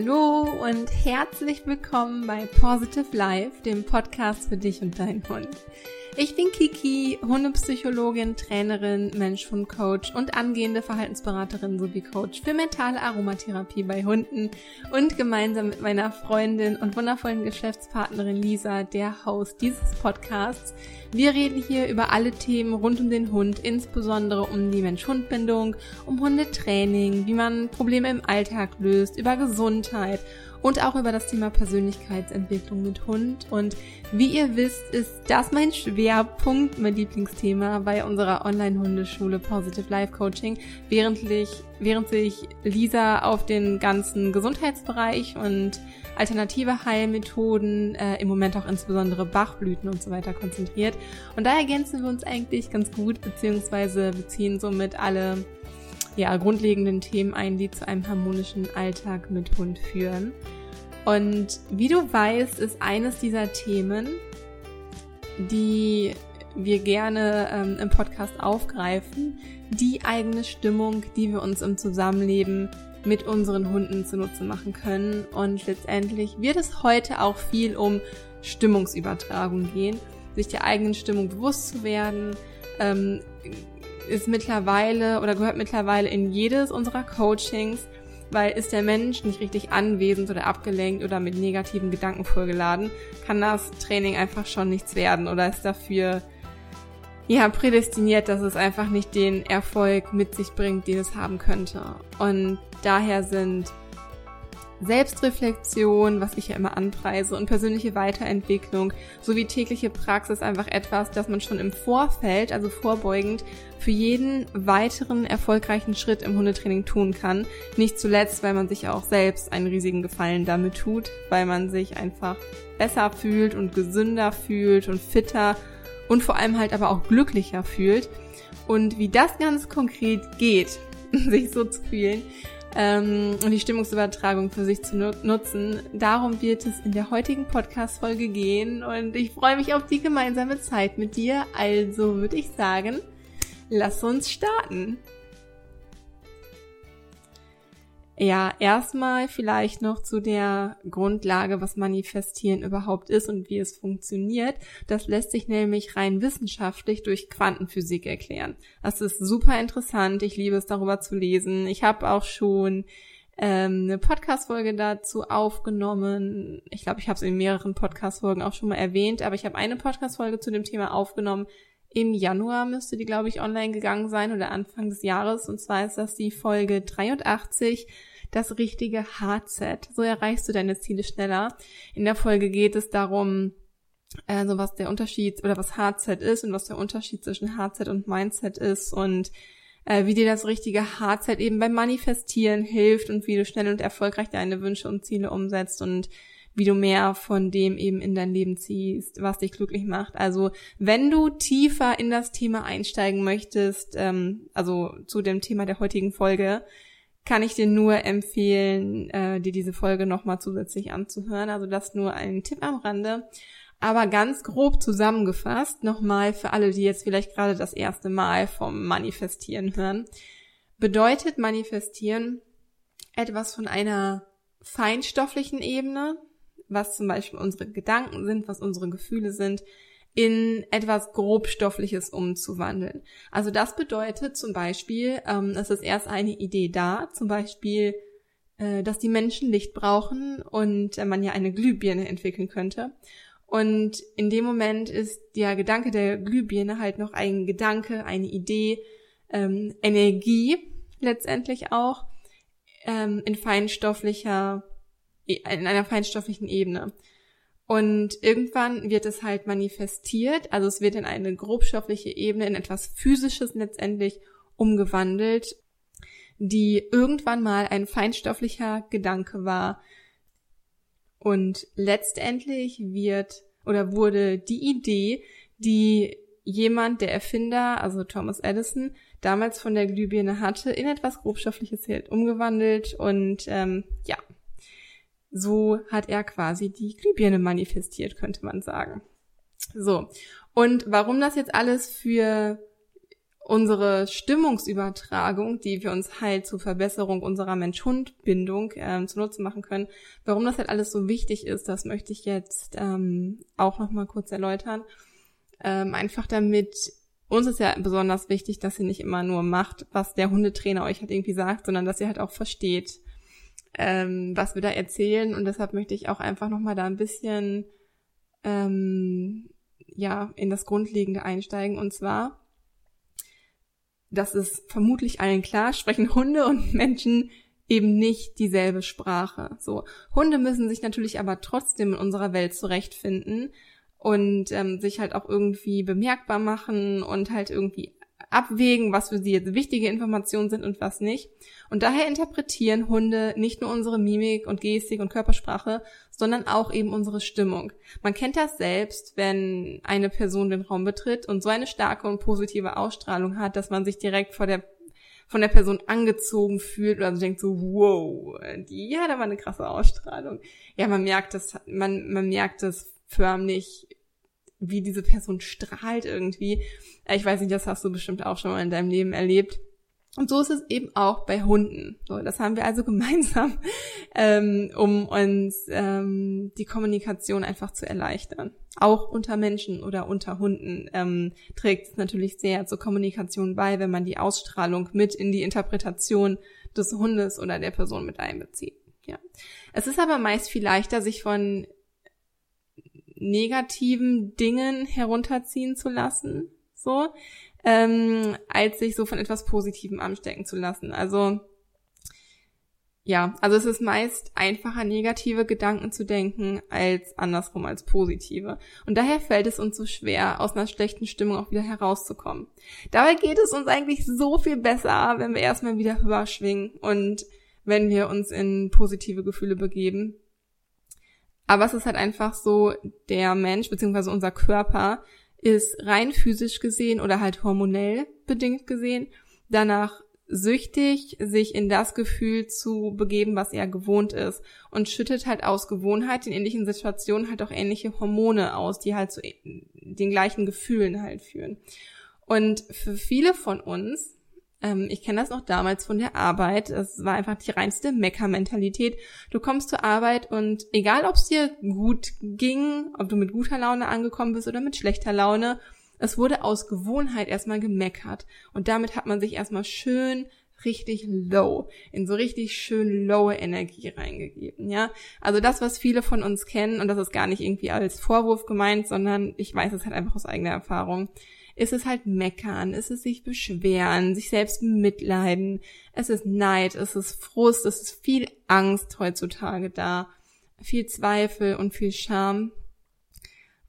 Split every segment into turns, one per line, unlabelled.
Hallo und herzlich willkommen bei Positive Life, dem Podcast für dich und deinen Hund. Ich bin Kiki, Hundepsychologin, Trainerin, Mensch-Hund-Coach und angehende Verhaltensberaterin sowie Coach für mentale Aromatherapie bei Hunden und gemeinsam mit meiner Freundin und wundervollen Geschäftspartnerin Lisa, der Host dieses Podcasts. Wir reden hier über alle Themen rund um den Hund, insbesondere um die Mensch-Hund-Bindung, um Hundetraining, wie man Probleme im Alltag löst, über Gesundheit und auch über das Thema Persönlichkeitsentwicklung mit Hund. Und wie ihr wisst, ist das mein Schwerpunkt, mein Lieblingsthema bei unserer Online-Hundeschule Positive Life Coaching, während, ich, während sich Lisa auf den ganzen Gesundheitsbereich und alternative Heilmethoden, äh, im Moment auch insbesondere Bachblüten und so weiter konzentriert. Und da ergänzen wir uns eigentlich ganz gut, beziehungsweise beziehen somit alle ja, grundlegenden Themen ein, die zu einem harmonischen Alltag mit Hund führen. Und wie du weißt, ist eines dieser Themen, die wir gerne ähm, im Podcast aufgreifen, die eigene Stimmung, die wir uns im Zusammenleben mit unseren Hunden zunutze machen können. Und letztendlich wird es heute auch viel um Stimmungsübertragung gehen, sich der eigenen Stimmung bewusst zu werden, ähm, ist mittlerweile oder gehört mittlerweile in jedes unserer Coachings, weil ist der Mensch nicht richtig anwesend oder abgelenkt oder mit negativen Gedanken vollgeladen, kann das Training einfach schon nichts werden oder ist dafür ja prädestiniert, dass es einfach nicht den Erfolg mit sich bringt, den es haben könnte. Und daher sind Selbstreflexion, was ich ja immer anpreise, und persönliche Weiterentwicklung sowie tägliche Praxis einfach etwas, das man schon im Vorfeld, also vorbeugend, für jeden weiteren erfolgreichen Schritt im Hundetraining tun kann. Nicht zuletzt, weil man sich auch selbst einen riesigen Gefallen damit tut, weil man sich einfach besser fühlt und gesünder fühlt und fitter und vor allem halt aber auch glücklicher fühlt. Und wie das ganz konkret geht, sich so zu fühlen, ähm, und die Stimmungsübertragung für sich zu nutzen. Darum wird es in der heutigen Podcast-Folge gehen und ich freue mich auf die gemeinsame Zeit mit dir. Also würde ich sagen, lass uns starten. Ja, erstmal vielleicht noch zu der Grundlage, was Manifestieren überhaupt ist und wie es funktioniert. Das lässt sich nämlich rein wissenschaftlich durch Quantenphysik erklären. Das ist super interessant. Ich liebe es, darüber zu lesen. Ich habe auch schon ähm, eine Podcast-Folge dazu aufgenommen. Ich glaube, ich habe es in mehreren Podcast-Folgen auch schon mal erwähnt, aber ich habe eine Podcast-Folge zu dem Thema aufgenommen. Im Januar müsste die, glaube ich, online gegangen sein oder Anfang des Jahres. Und zwar ist das die Folge 83 das richtige Hardset. So erreichst du deine Ziele schneller. In der Folge geht es darum, also was der Unterschied oder was Hardset ist und was der Unterschied zwischen Hardset und Mindset ist und äh, wie dir das richtige Hardset eben beim Manifestieren hilft und wie du schnell und erfolgreich deine Wünsche und Ziele umsetzt und wie du mehr von dem eben in dein Leben ziehst, was dich glücklich macht. Also wenn du tiefer in das Thema einsteigen möchtest, ähm, also zu dem Thema der heutigen Folge, kann ich dir nur empfehlen, äh, dir diese Folge nochmal zusätzlich anzuhören. Also das nur ein Tipp am Rande. Aber ganz grob zusammengefasst, nochmal für alle, die jetzt vielleicht gerade das erste Mal vom Manifestieren hören, bedeutet Manifestieren etwas von einer feinstofflichen Ebene, was zum Beispiel unsere Gedanken sind, was unsere Gefühle sind, in etwas grobstoffliches umzuwandeln. Also das bedeutet zum Beispiel, ähm, es erst eine Idee da, zum Beispiel, äh, dass die Menschen Licht brauchen und äh, man ja eine Glühbirne entwickeln könnte. Und in dem Moment ist der Gedanke der Glühbirne halt noch ein Gedanke, eine Idee, ähm, Energie letztendlich auch ähm, in feinstofflicher, in einer feinstofflichen Ebene. Und irgendwann wird es halt manifestiert, also es wird in eine grobstoffliche Ebene, in etwas Physisches letztendlich umgewandelt, die irgendwann mal ein feinstofflicher Gedanke war. Und letztendlich wird oder wurde die Idee, die jemand, der Erfinder, also Thomas Edison, damals von der Glühbirne hatte, in etwas Grobstoffliches umgewandelt und ähm, ja, so hat er quasi die Glühbirne manifestiert, könnte man sagen. So. Und warum das jetzt alles für unsere Stimmungsübertragung, die wir uns halt zur Verbesserung unserer Mensch-Hund-Bindung ähm, zunutze machen können. Warum das halt alles so wichtig ist, das möchte ich jetzt ähm, auch nochmal kurz erläutern. Ähm, einfach damit uns ist ja besonders wichtig, dass ihr nicht immer nur macht, was der Hundetrainer euch halt irgendwie sagt, sondern dass ihr halt auch versteht, ähm, was wir da erzählen. Und deshalb möchte ich auch einfach nochmal da ein bisschen ähm, ja in das Grundlegende einsteigen. Und zwar das ist vermutlich allen klar, sprechen Hunde und Menschen eben nicht dieselbe Sprache. So, Hunde müssen sich natürlich aber trotzdem in unserer Welt zurechtfinden und ähm, sich halt auch irgendwie bemerkbar machen und halt irgendwie abwägen, was für sie jetzt wichtige Informationen sind und was nicht. Und daher interpretieren Hunde nicht nur unsere Mimik und Gestik und Körpersprache, sondern auch eben unsere Stimmung. Man kennt das selbst, wenn eine Person den Raum betritt und so eine starke und positive Ausstrahlung hat, dass man sich direkt vor der von der Person angezogen fühlt oder so denkt so, wow, die hat aber eine krasse Ausstrahlung. Ja, man merkt das, man, man merkt das förmlich, wie diese Person strahlt irgendwie. Ich weiß nicht, das hast du bestimmt auch schon mal in deinem Leben erlebt. Und so ist es eben auch bei Hunden. So, das haben wir also gemeinsam, ähm, um uns ähm, die Kommunikation einfach zu erleichtern. Auch unter Menschen oder unter Hunden ähm, trägt es natürlich sehr zur Kommunikation bei, wenn man die Ausstrahlung mit in die Interpretation des Hundes oder der Person mit einbezieht. Ja. Es ist aber meist viel leichter, sich von negativen Dingen herunterziehen zu lassen, so, ähm, als sich so von etwas Positivem anstecken zu lassen. Also ja, also es ist meist einfacher, negative Gedanken zu denken, als andersrum als positive. Und daher fällt es uns so schwer, aus einer schlechten Stimmung auch wieder herauszukommen. Dabei geht es uns eigentlich so viel besser, wenn wir erstmal wieder höher schwingen und wenn wir uns in positive Gefühle begeben. Aber es ist halt einfach so, der Mensch beziehungsweise unser Körper ist rein physisch gesehen oder halt hormonell bedingt gesehen danach süchtig, sich in das Gefühl zu begeben, was er gewohnt ist und schüttet halt aus Gewohnheit in ähnlichen Situationen halt auch ähnliche Hormone aus, die halt zu den gleichen Gefühlen halt führen. Und für viele von uns ähm, ich kenne das noch damals von der Arbeit. Es war einfach die reinste Mecker-Mentalität. Du kommst zur Arbeit und egal, ob es dir gut ging, ob du mit guter Laune angekommen bist oder mit schlechter Laune, es wurde aus Gewohnheit erstmal gemeckert. Und damit hat man sich erstmal schön richtig low, in so richtig schön lowe Energie reingegeben, ja. Also das, was viele von uns kennen, und das ist gar nicht irgendwie als Vorwurf gemeint, sondern ich weiß es halt einfach aus eigener Erfahrung ist es halt meckern, ist es sich beschweren, sich selbst mitleiden, es ist Neid, es ist Frust, es ist viel Angst heutzutage da, viel Zweifel und viel Scham.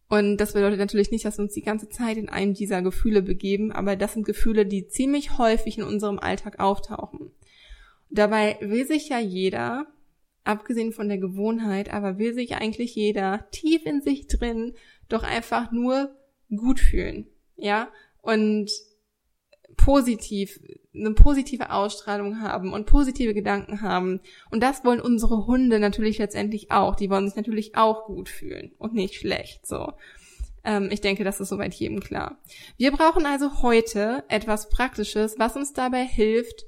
Und das bedeutet natürlich nicht, dass wir uns die ganze Zeit in einem dieser Gefühle begeben, aber das sind Gefühle, die ziemlich häufig in unserem Alltag auftauchen. Dabei will sich ja jeder, abgesehen von der Gewohnheit, aber will sich eigentlich jeder tief in sich drin doch einfach nur gut fühlen ja, und positiv, eine positive Ausstrahlung haben und positive Gedanken haben. Und das wollen unsere Hunde natürlich letztendlich auch. Die wollen sich natürlich auch gut fühlen und nicht schlecht, so. Ähm, ich denke, das ist soweit jedem klar. Wir brauchen also heute etwas Praktisches, was uns dabei hilft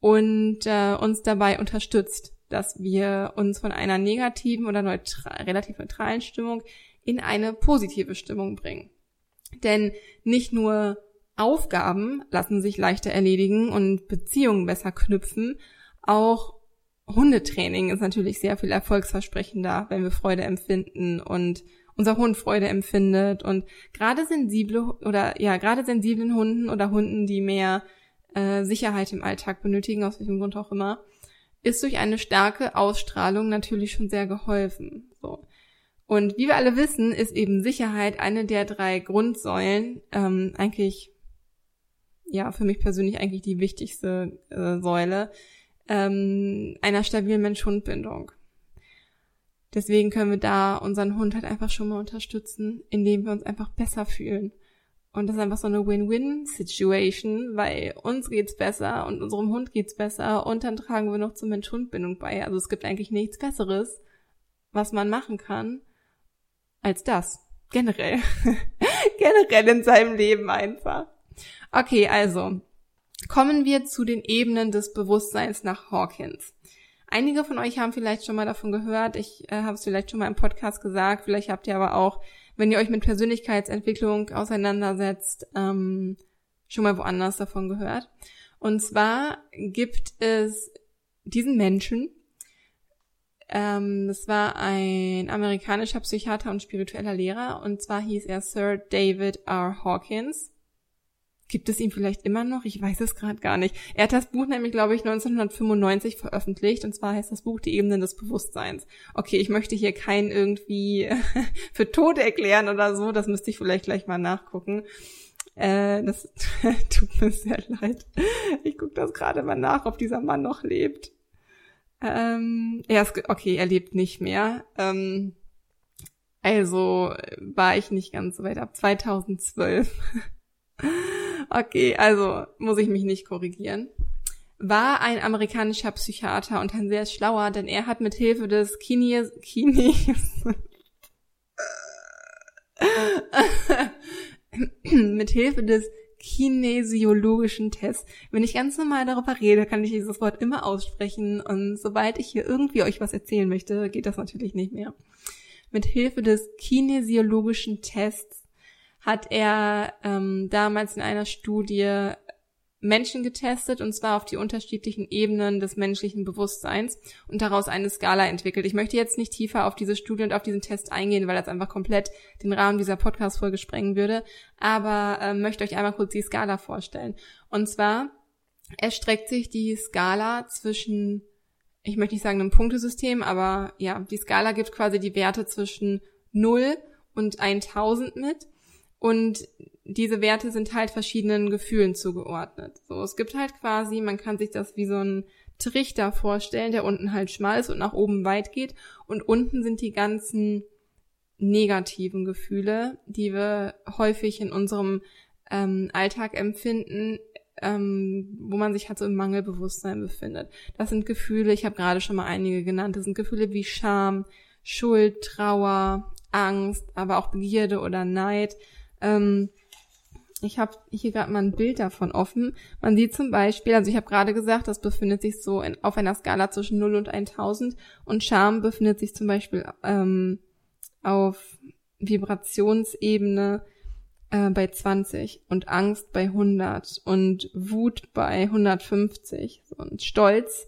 und äh, uns dabei unterstützt, dass wir uns von einer negativen oder neutral, relativ neutralen Stimmung in eine positive Stimmung bringen. Denn nicht nur Aufgaben lassen sich leichter erledigen und Beziehungen besser knüpfen, auch Hundetraining ist natürlich sehr viel erfolgsversprechender, wenn wir Freude empfinden und unser Hund Freude empfindet und gerade sensible oder ja gerade sensiblen Hunden oder Hunden, die mehr äh, Sicherheit im Alltag benötigen, aus welchem Grund auch immer, ist durch eine starke Ausstrahlung natürlich schon sehr geholfen. So. Und wie wir alle wissen, ist eben Sicherheit eine der drei Grundsäulen, ähm, eigentlich, ja, für mich persönlich eigentlich die wichtigste äh, Säule ähm, einer stabilen Mensch-Hund-Bindung. Deswegen können wir da unseren Hund halt einfach schon mal unterstützen, indem wir uns einfach besser fühlen. Und das ist einfach so eine Win-Win-Situation, weil uns geht's besser und unserem Hund geht's besser und dann tragen wir noch zur Mensch-Hund-Bindung bei. Also es gibt eigentlich nichts Besseres, was man machen kann, als das. Generell. Generell in seinem Leben einfach. Okay, also kommen wir zu den Ebenen des Bewusstseins nach Hawkins. Einige von euch haben vielleicht schon mal davon gehört. Ich äh, habe es vielleicht schon mal im Podcast gesagt. Vielleicht habt ihr aber auch, wenn ihr euch mit Persönlichkeitsentwicklung auseinandersetzt, ähm, schon mal woanders davon gehört. Und zwar gibt es diesen Menschen, ähm, das war ein amerikanischer Psychiater und spiritueller Lehrer, und zwar hieß er Sir David R. Hawkins. Gibt es ihn vielleicht immer noch? Ich weiß es gerade gar nicht. Er hat das Buch nämlich, glaube ich, 1995 veröffentlicht. Und zwar heißt das Buch Die Ebenen des Bewusstseins. Okay, ich möchte hier keinen irgendwie für tot erklären oder so. Das müsste ich vielleicht gleich mal nachgucken. Äh, das tut mir sehr leid. Ich gucke das gerade mal nach, ob dieser Mann noch lebt. Ähm, er ist, okay, er lebt nicht mehr. Ähm, also war ich nicht ganz so weit ab 2012. Okay, also muss ich mich nicht korrigieren. War ein amerikanischer Psychiater und ein sehr schlauer, denn er hat mit Hilfe des Kines, Kines, mit Hilfe des kinesiologischen Tests. Wenn ich ganz normal darüber rede, kann ich dieses Wort immer aussprechen und sobald ich hier irgendwie euch was erzählen möchte, geht das natürlich nicht mehr. Mit Hilfe des kinesiologischen Tests hat er ähm, damals in einer Studie Menschen getestet und zwar auf die unterschiedlichen Ebenen des menschlichen Bewusstseins und daraus eine Skala entwickelt. Ich möchte jetzt nicht tiefer auf diese Studie und auf diesen Test eingehen, weil das einfach komplett den Rahmen dieser Podcast-Folge sprengen würde, aber äh, möchte euch einmal kurz die Skala vorstellen. Und zwar erstreckt sich die Skala zwischen, ich möchte nicht sagen einem Punktesystem, aber ja, die Skala gibt quasi die Werte zwischen 0 und 1000 mit und diese Werte sind halt verschiedenen Gefühlen zugeordnet. So, es gibt halt quasi, man kann sich das wie so ein Trichter vorstellen, der unten halt schmal ist und nach oben weit geht. Und unten sind die ganzen negativen Gefühle, die wir häufig in unserem ähm, Alltag empfinden, ähm, wo man sich halt so im Mangelbewusstsein befindet. Das sind Gefühle, ich habe gerade schon mal einige genannt, das sind Gefühle wie Scham, Schuld, Trauer, Angst, aber auch Begierde oder Neid. Ähm, ich habe hier gerade mal ein Bild davon offen. Man sieht zum Beispiel, also ich habe gerade gesagt, das befindet sich so in, auf einer Skala zwischen 0 und 1000 und Scham befindet sich zum Beispiel ähm, auf Vibrationsebene äh, bei 20 und Angst bei 100 und Wut bei 150 und Stolz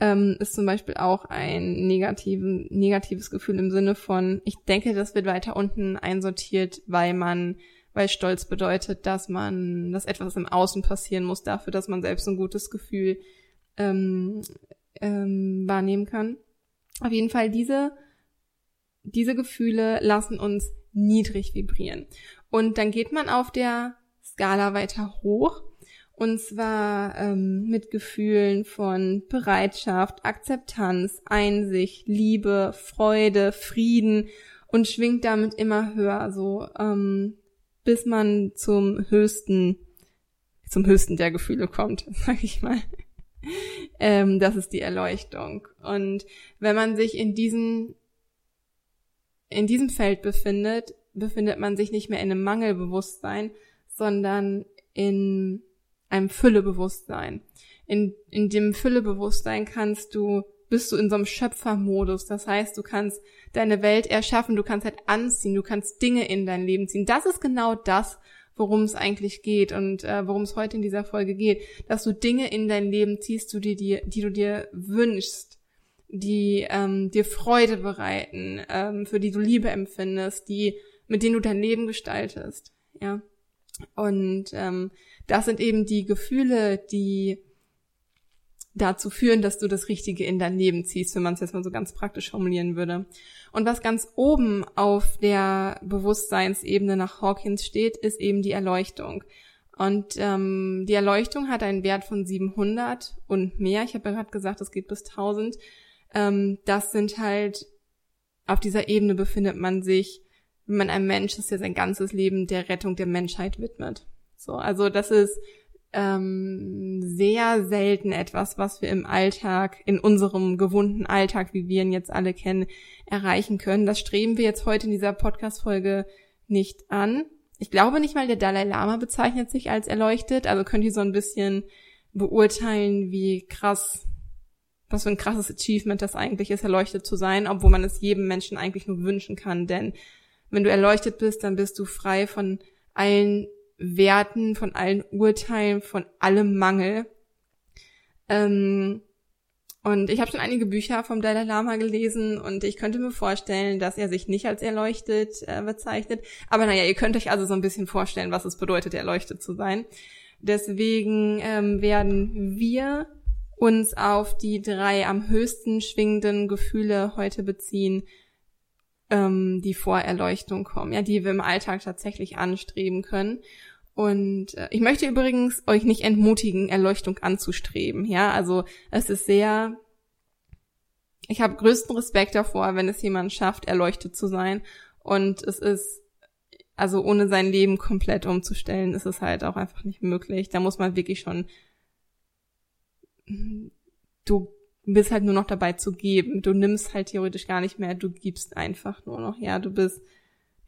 ähm, ist zum Beispiel auch ein negativen, negatives Gefühl im Sinne von, ich denke, das wird weiter unten einsortiert, weil man, weil Stolz bedeutet, dass man, dass etwas im Außen passieren muss dafür, dass man selbst ein gutes Gefühl ähm, ähm, wahrnehmen kann. Auf jeden Fall diese, diese Gefühle lassen uns niedrig vibrieren. Und dann geht man auf der Skala weiter hoch und zwar ähm, mit Gefühlen von Bereitschaft, Akzeptanz, Einsicht, Liebe, Freude, Frieden und schwingt damit immer höher, so ähm, bis man zum höchsten, zum höchsten der Gefühle kommt, sag ich mal. ähm, das ist die Erleuchtung. Und wenn man sich in diesem in diesem Feld befindet, befindet man sich nicht mehr in einem Mangelbewusstsein, sondern in einem Füllebewusstsein. In, in dem Füllebewusstsein kannst du, bist du in so einem Schöpfermodus. Das heißt, du kannst deine Welt erschaffen, du kannst halt anziehen, du kannst Dinge in dein Leben ziehen. Das ist genau das, worum es eigentlich geht und äh, worum es heute in dieser Folge geht, dass du Dinge in dein Leben ziehst, dir, die, die du dir wünschst, die ähm, dir Freude bereiten, ähm, für die du Liebe empfindest, die mit denen du dein Leben gestaltest, ja. Und ähm, das sind eben die Gefühle, die dazu führen, dass du das Richtige in dein Leben ziehst, wenn man es jetzt mal so ganz praktisch formulieren würde. Und was ganz oben auf der Bewusstseinsebene nach Hawkins steht, ist eben die Erleuchtung. Und ähm, die Erleuchtung hat einen Wert von 700 und mehr. Ich habe ja gerade gesagt, es geht bis 1000. Ähm, das sind halt, auf dieser Ebene befindet man sich, wenn man ein Mensch ist, der sein ganzes Leben der Rettung der Menschheit widmet. So, also das ist ähm, sehr selten etwas, was wir im Alltag, in unserem gewohnten Alltag, wie wir ihn jetzt alle kennen, erreichen können. Das streben wir jetzt heute in dieser Podcast-Folge nicht an. ich glaube nicht mal, der Dalai Lama bezeichnet sich als erleuchtet, also könnt ihr so ein bisschen beurteilen, wie krass, was für ein krasses Achievement das eigentlich ist, erleuchtet zu sein, obwohl man es jedem Menschen eigentlich nur wünschen kann, denn wenn du erleuchtet bist, dann bist du frei von allen Werten, von allen Urteilen, von allem Mangel. Ähm, und ich habe schon einige Bücher vom Dalai Lama gelesen und ich könnte mir vorstellen, dass er sich nicht als erleuchtet äh, bezeichnet. Aber naja, ihr könnt euch also so ein bisschen vorstellen, was es bedeutet, erleuchtet zu sein. Deswegen ähm, werden wir uns auf die drei am höchsten schwingenden Gefühle heute beziehen, ähm, die vor Erleuchtung kommen, ja, die wir im Alltag tatsächlich anstreben können. Und äh, ich möchte übrigens euch nicht entmutigen, Erleuchtung anzustreben. Ja, also es ist sehr. Ich habe größten Respekt davor, wenn es jemand schafft, erleuchtet zu sein. Und es ist, also ohne sein Leben komplett umzustellen, ist es halt auch einfach nicht möglich. Da muss man wirklich schon. Du bist halt nur noch dabei zu geben. Du nimmst halt theoretisch gar nicht mehr, du gibst einfach nur noch. Ja, du bist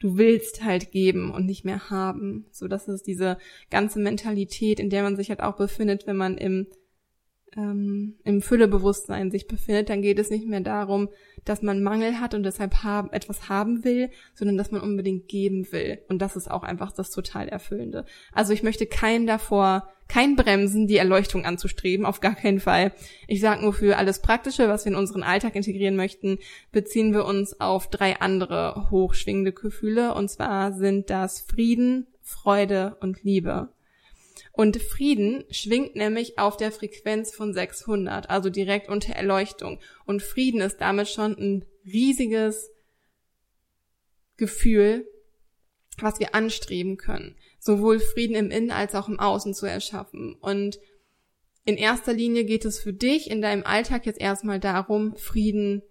du willst halt geben und nicht mehr haben. So, das ist diese ganze Mentalität, in der man sich halt auch befindet, wenn man im ähm, im Füllebewusstsein sich befindet, dann geht es nicht mehr darum, dass man Mangel hat und deshalb haben, etwas haben will, sondern dass man unbedingt geben will. Und das ist auch einfach das total Erfüllende. Also ich möchte keinen davor, kein Bremsen, die Erleuchtung anzustreben, auf gar keinen Fall. Ich sage nur für alles Praktische, was wir in unseren Alltag integrieren möchten, beziehen wir uns auf drei andere hochschwingende Gefühle. Und zwar sind das Frieden, Freude und Liebe. Und Frieden schwingt nämlich auf der Frequenz von 600, also direkt unter Erleuchtung. Und Frieden ist damit schon ein riesiges Gefühl, was wir anstreben können. Sowohl Frieden im Innen als auch im Außen zu erschaffen. Und in erster Linie geht es für dich in deinem Alltag jetzt erstmal darum, Frieden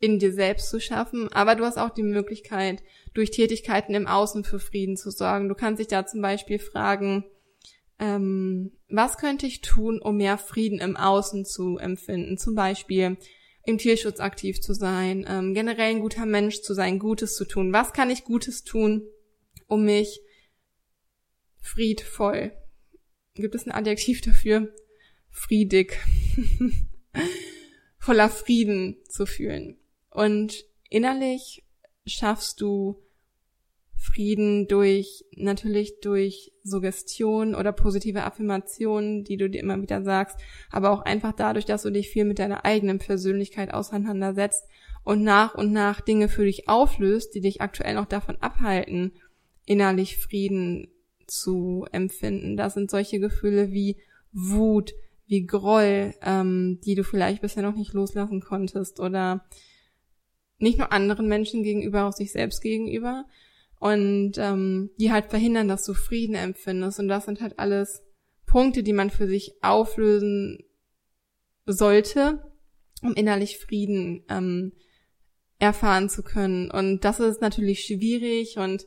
in dir selbst zu schaffen, aber du hast auch die Möglichkeit, durch Tätigkeiten im Außen für Frieden zu sorgen. Du kannst dich da zum Beispiel fragen, ähm, was könnte ich tun, um mehr Frieden im Außen zu empfinden? Zum Beispiel im Tierschutz aktiv zu sein, ähm, generell ein guter Mensch zu sein, Gutes zu tun. Was kann ich Gutes tun, um mich friedvoll, gibt es ein Adjektiv dafür? Friedig, voller Frieden zu fühlen. Und innerlich schaffst du Frieden durch, natürlich durch Suggestion oder positive Affirmationen, die du dir immer wieder sagst, aber auch einfach dadurch, dass du dich viel mit deiner eigenen Persönlichkeit auseinandersetzt und nach und nach Dinge für dich auflöst, die dich aktuell noch davon abhalten, innerlich Frieden zu empfinden. Das sind solche Gefühle wie Wut, wie Groll, ähm, die du vielleicht bisher noch nicht loslassen konntest oder nicht nur anderen Menschen gegenüber, auch sich selbst gegenüber und ähm, die halt verhindern, dass du Frieden empfindest. Und das sind halt alles Punkte, die man für sich auflösen sollte, um innerlich Frieden ähm, erfahren zu können. Und das ist natürlich schwierig und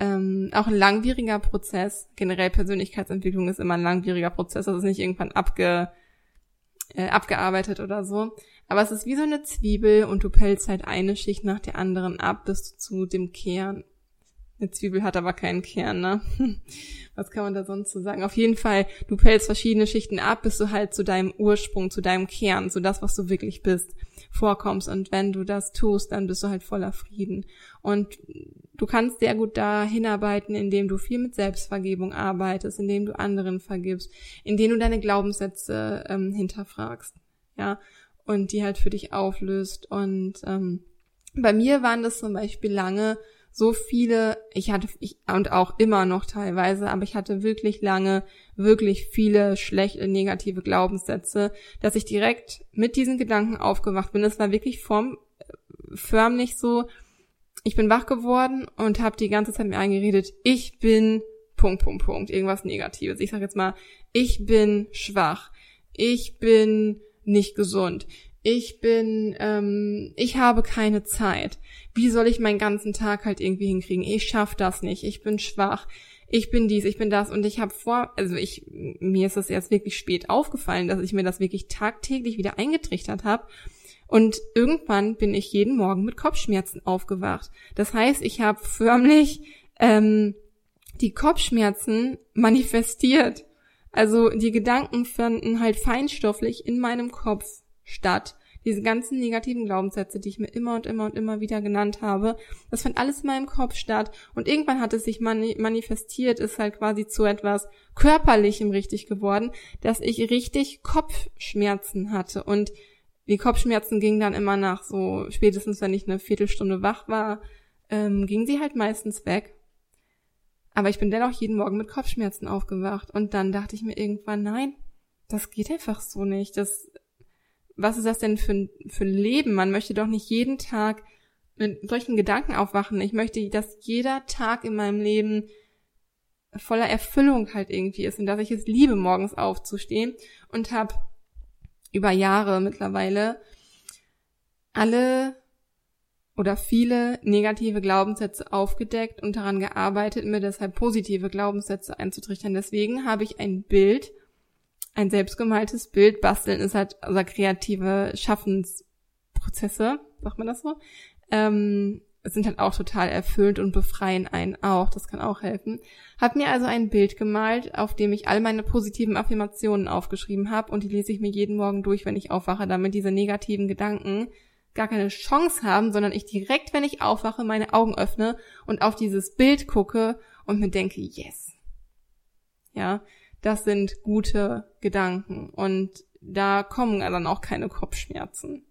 ähm, auch ein langwieriger Prozess. Generell Persönlichkeitsentwicklung ist immer ein langwieriger Prozess. Das ist nicht irgendwann abge, äh, abgearbeitet oder so. Aber es ist wie so eine Zwiebel und du pelzt halt eine Schicht nach der anderen ab bis zu dem Kern. Eine Zwiebel hat aber keinen Kern, ne? Was kann man da sonst so sagen? Auf jeden Fall, du pelzt verschiedene Schichten ab, bis du halt zu deinem Ursprung, zu deinem Kern, zu das, was du wirklich bist, vorkommst. Und wenn du das tust, dann bist du halt voller Frieden. Und du kannst sehr gut da hinarbeiten, indem du viel mit Selbstvergebung arbeitest, indem du anderen vergibst, indem du deine Glaubenssätze ähm, hinterfragst. Ja, und die halt für dich auflöst. Und ähm, bei mir waren das zum Beispiel lange so viele, ich hatte, ich, und auch immer noch teilweise, aber ich hatte wirklich lange, wirklich viele schlechte, negative Glaubenssätze, dass ich direkt mit diesen Gedanken aufgewacht bin. Es war wirklich form, förmlich so, ich bin wach geworden und habe die ganze Zeit mir eingeredet, ich bin Punkt, Punkt, Punkt, irgendwas Negatives. Ich sag jetzt mal, ich bin schwach, ich bin nicht gesund. Ich bin, ähm, ich habe keine Zeit. Wie soll ich meinen ganzen Tag halt irgendwie hinkriegen? Ich schaff das nicht. Ich bin schwach. Ich bin dies, ich bin das und ich habe vor, also ich mir ist das erst wirklich spät aufgefallen, dass ich mir das wirklich tagtäglich wieder eingetrichtert habe. Und irgendwann bin ich jeden Morgen mit Kopfschmerzen aufgewacht. Das heißt, ich habe förmlich ähm, die Kopfschmerzen manifestiert. Also die Gedanken fanden halt feinstofflich in meinem Kopf statt. Diese ganzen negativen Glaubenssätze, die ich mir immer und immer und immer wieder genannt habe, das fand alles in meinem Kopf statt. Und irgendwann hat es sich mani manifestiert, ist halt quasi zu etwas Körperlichem richtig geworden, dass ich richtig Kopfschmerzen hatte. Und die Kopfschmerzen gingen dann immer nach so, spätestens wenn ich eine Viertelstunde wach war, ähm, gingen sie halt meistens weg. Aber ich bin dennoch jeden Morgen mit Kopfschmerzen aufgewacht. Und dann dachte ich mir irgendwann, nein, das geht einfach so nicht. Das, was ist das denn für, für ein Leben? Man möchte doch nicht jeden Tag mit solchen Gedanken aufwachen. Ich möchte, dass jeder Tag in meinem Leben voller Erfüllung halt irgendwie ist und dass ich es liebe, morgens aufzustehen und habe über Jahre mittlerweile alle oder viele negative Glaubenssätze aufgedeckt und daran gearbeitet, mir deshalb positive Glaubenssätze einzutrichtern. Deswegen habe ich ein Bild, ein selbstgemaltes Bild. Basteln ist halt unser kreative Schaffensprozesse, sagt man das so. Ähm, sind halt auch total erfüllend und befreien einen auch. Das kann auch helfen. Hab mir also ein Bild gemalt, auf dem ich all meine positiven Affirmationen aufgeschrieben habe und die lese ich mir jeden Morgen durch, wenn ich aufwache, damit diese negativen Gedanken gar keine Chance haben, sondern ich direkt, wenn ich aufwache, meine Augen öffne und auf dieses Bild gucke und mir denke, yes. Ja, das sind gute Gedanken und da kommen dann auch keine Kopfschmerzen.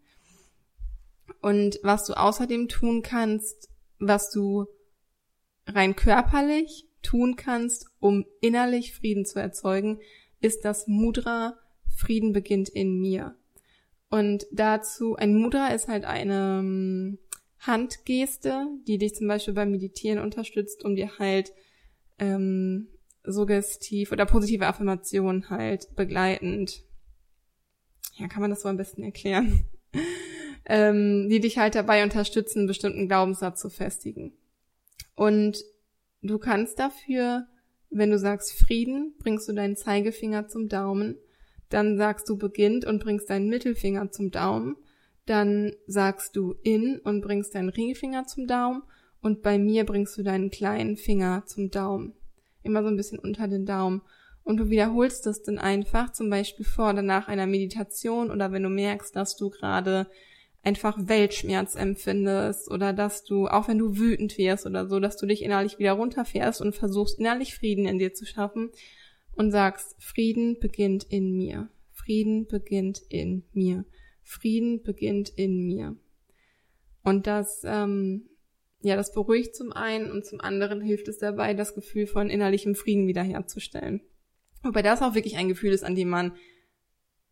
Und was du außerdem tun kannst, was du rein körperlich tun kannst, um innerlich Frieden zu erzeugen, ist das Mudra Frieden beginnt in mir. Und dazu, ein Mudra ist halt eine um, Handgeste, die dich zum Beispiel beim Meditieren unterstützt, um dir halt ähm, suggestiv oder positive Affirmationen halt begleitend, ja, kann man das so am besten erklären, ähm, die dich halt dabei unterstützen, einen bestimmten Glaubenssatz zu festigen. Und du kannst dafür, wenn du sagst Frieden, bringst du deinen Zeigefinger zum Daumen dann sagst du beginnt und bringst deinen Mittelfinger zum Daumen. Dann sagst du in und bringst deinen Ringfinger zum Daumen. Und bei mir bringst du deinen kleinen Finger zum Daumen. Immer so ein bisschen unter den Daumen. Und du wiederholst das dann einfach, zum Beispiel vor oder nach einer Meditation oder wenn du merkst, dass du gerade einfach Weltschmerz empfindest oder dass du, auch wenn du wütend wirst oder so, dass du dich innerlich wieder runterfährst und versuchst innerlich Frieden in dir zu schaffen, und sagst, Frieden beginnt in mir. Frieden beginnt in mir. Frieden beginnt in mir. Und das, ähm, ja, das beruhigt zum einen und zum anderen hilft es dabei, das Gefühl von innerlichem Frieden wiederherzustellen. Wobei das auch wirklich ein Gefühl ist, an dem man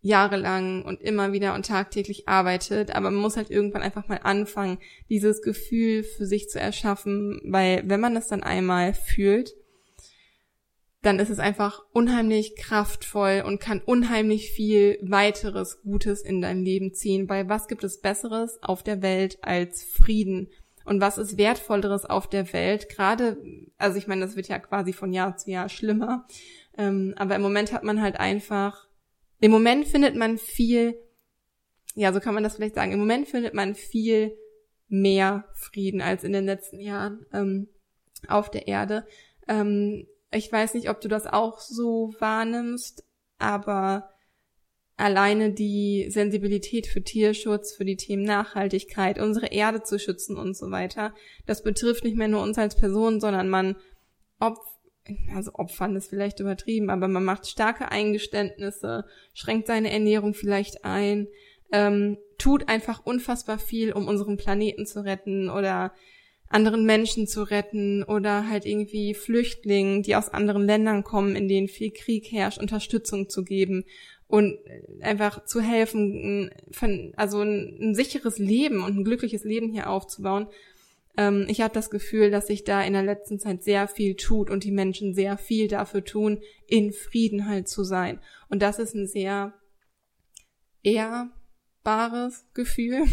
jahrelang und immer wieder und tagtäglich arbeitet, aber man muss halt irgendwann einfach mal anfangen, dieses Gefühl für sich zu erschaffen, weil wenn man es dann einmal fühlt, dann ist es einfach unheimlich kraftvoll und kann unheimlich viel weiteres Gutes in dein Leben ziehen. Weil was gibt es Besseres auf der Welt als Frieden? Und was ist Wertvolleres auf der Welt? Gerade, also ich meine, das wird ja quasi von Jahr zu Jahr schlimmer. Ähm, aber im Moment hat man halt einfach, im Moment findet man viel, ja, so kann man das vielleicht sagen, im Moment findet man viel mehr Frieden als in den letzten Jahren ähm, auf der Erde. Ähm, ich weiß nicht, ob du das auch so wahrnimmst, aber alleine die Sensibilität für Tierschutz, für die Themen Nachhaltigkeit, unsere Erde zu schützen und so weiter, das betrifft nicht mehr nur uns als Person, sondern man opf also opfern ist vielleicht übertrieben, aber man macht starke Eingeständnisse, schränkt seine Ernährung vielleicht ein, ähm, tut einfach unfassbar viel, um unseren Planeten zu retten oder anderen Menschen zu retten oder halt irgendwie Flüchtlingen, die aus anderen Ländern kommen, in denen viel Krieg herrscht, Unterstützung zu geben und einfach zu helfen, also ein, ein sicheres Leben und ein glückliches Leben hier aufzubauen. Ähm, ich habe das Gefühl, dass sich da in der letzten Zeit sehr viel tut und die Menschen sehr viel dafür tun, in Frieden halt zu sein. Und das ist ein sehr ehrbares Gefühl.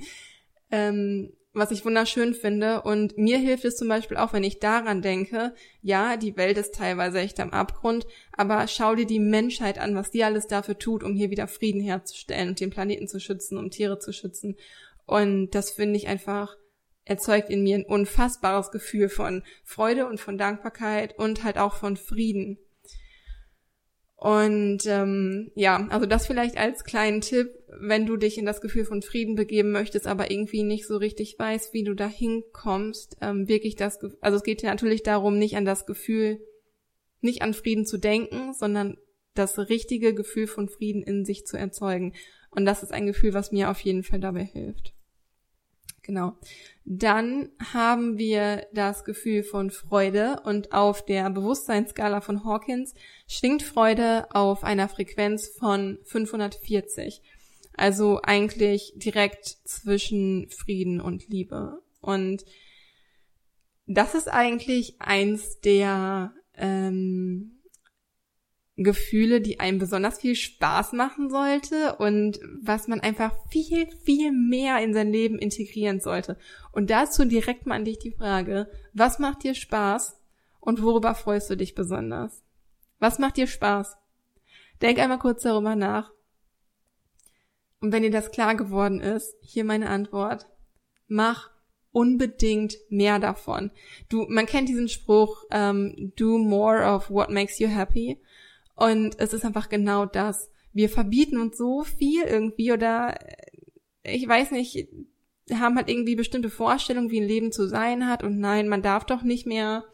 ähm, was ich wunderschön finde. Und mir hilft es zum Beispiel auch, wenn ich daran denke, ja, die Welt ist teilweise echt am Abgrund, aber schau dir die Menschheit an, was die alles dafür tut, um hier wieder Frieden herzustellen und den Planeten zu schützen, um Tiere zu schützen. Und das finde ich einfach erzeugt in mir ein unfassbares Gefühl von Freude und von Dankbarkeit und halt auch von Frieden. Und ähm, ja, also das vielleicht als kleinen Tipp, wenn du dich in das Gefühl von Frieden begeben möchtest, aber irgendwie nicht so richtig weißt, wie du da hinkommst, ähm, wirklich das, also es geht ja natürlich darum, nicht an das Gefühl, nicht an Frieden zu denken, sondern das richtige Gefühl von Frieden in sich zu erzeugen. Und das ist ein Gefühl, was mir auf jeden Fall dabei hilft. Genau. Dann haben wir das Gefühl von Freude und auf der Bewusstseinsskala von Hawkins schwingt Freude auf einer Frequenz von 540. Also eigentlich direkt zwischen Frieden und Liebe. Und das ist eigentlich eins der ähm, Gefühle, die einem besonders viel Spaß machen sollte und was man einfach viel, viel mehr in sein Leben integrieren sollte. Und dazu direkt mal an dich die Frage, was macht dir Spaß und worüber freust du dich besonders? Was macht dir Spaß? Denk einmal kurz darüber nach. Und wenn dir das klar geworden ist, hier meine Antwort. Mach unbedingt mehr davon. Du, man kennt diesen Spruch, ähm, do more of what makes you happy. Und es ist einfach genau das. Wir verbieten uns so viel irgendwie oder äh, ich weiß nicht, haben halt irgendwie bestimmte Vorstellungen, wie ein Leben zu sein hat und nein, man darf doch nicht mehr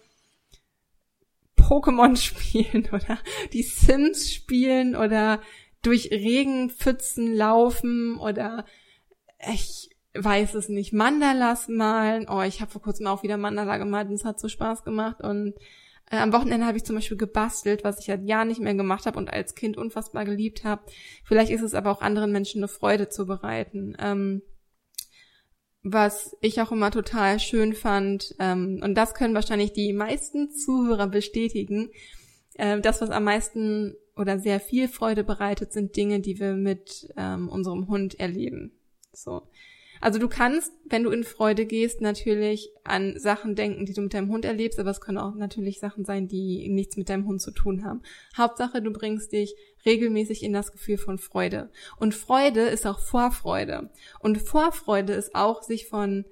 Pokémon spielen oder die Sims spielen oder durch Regenpfützen laufen oder ich weiß es nicht, Mandalas malen. Oh, ich habe vor kurzem auch wieder Mandala gemalt und es hat so Spaß gemacht und am Wochenende habe ich zum Beispiel gebastelt, was ich seit Jahren nicht mehr gemacht habe und als Kind unfassbar geliebt habe. Vielleicht ist es aber auch anderen Menschen eine Freude zu bereiten. Ähm, was ich auch immer total schön fand, ähm, und das können wahrscheinlich die meisten Zuhörer bestätigen, äh, das, was am meisten oder sehr viel Freude bereitet, sind Dinge, die wir mit ähm, unserem Hund erleben. So. Also du kannst, wenn du in Freude gehst, natürlich an Sachen denken, die du mit deinem Hund erlebst, aber es können auch natürlich Sachen sein, die nichts mit deinem Hund zu tun haben. Hauptsache, du bringst dich regelmäßig in das Gefühl von Freude. Und Freude ist auch Vorfreude. Und Vorfreude ist auch, sich von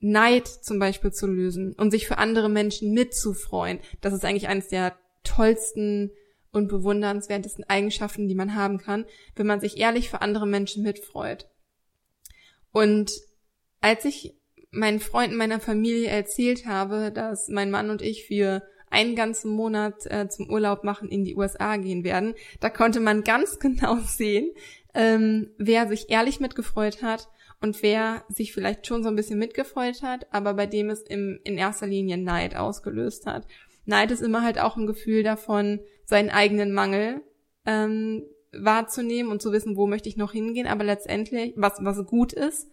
Neid zum Beispiel zu lösen und sich für andere Menschen mitzufreuen. Das ist eigentlich eines der tollsten und bewundernswertesten Eigenschaften, die man haben kann, wenn man sich ehrlich für andere Menschen mitfreut. Und als ich meinen Freunden meiner Familie erzählt habe, dass mein Mann und ich für einen ganzen Monat äh, zum Urlaub machen in die USA gehen werden, da konnte man ganz genau sehen, ähm, wer sich ehrlich mitgefreut hat und wer sich vielleicht schon so ein bisschen mitgefreut hat, aber bei dem es im, in erster Linie Neid ausgelöst hat. Neid ist immer halt auch ein Gefühl davon, seinen eigenen Mangel ähm, wahrzunehmen und zu wissen, wo möchte ich noch hingehen, aber letztendlich, was, was gut ist,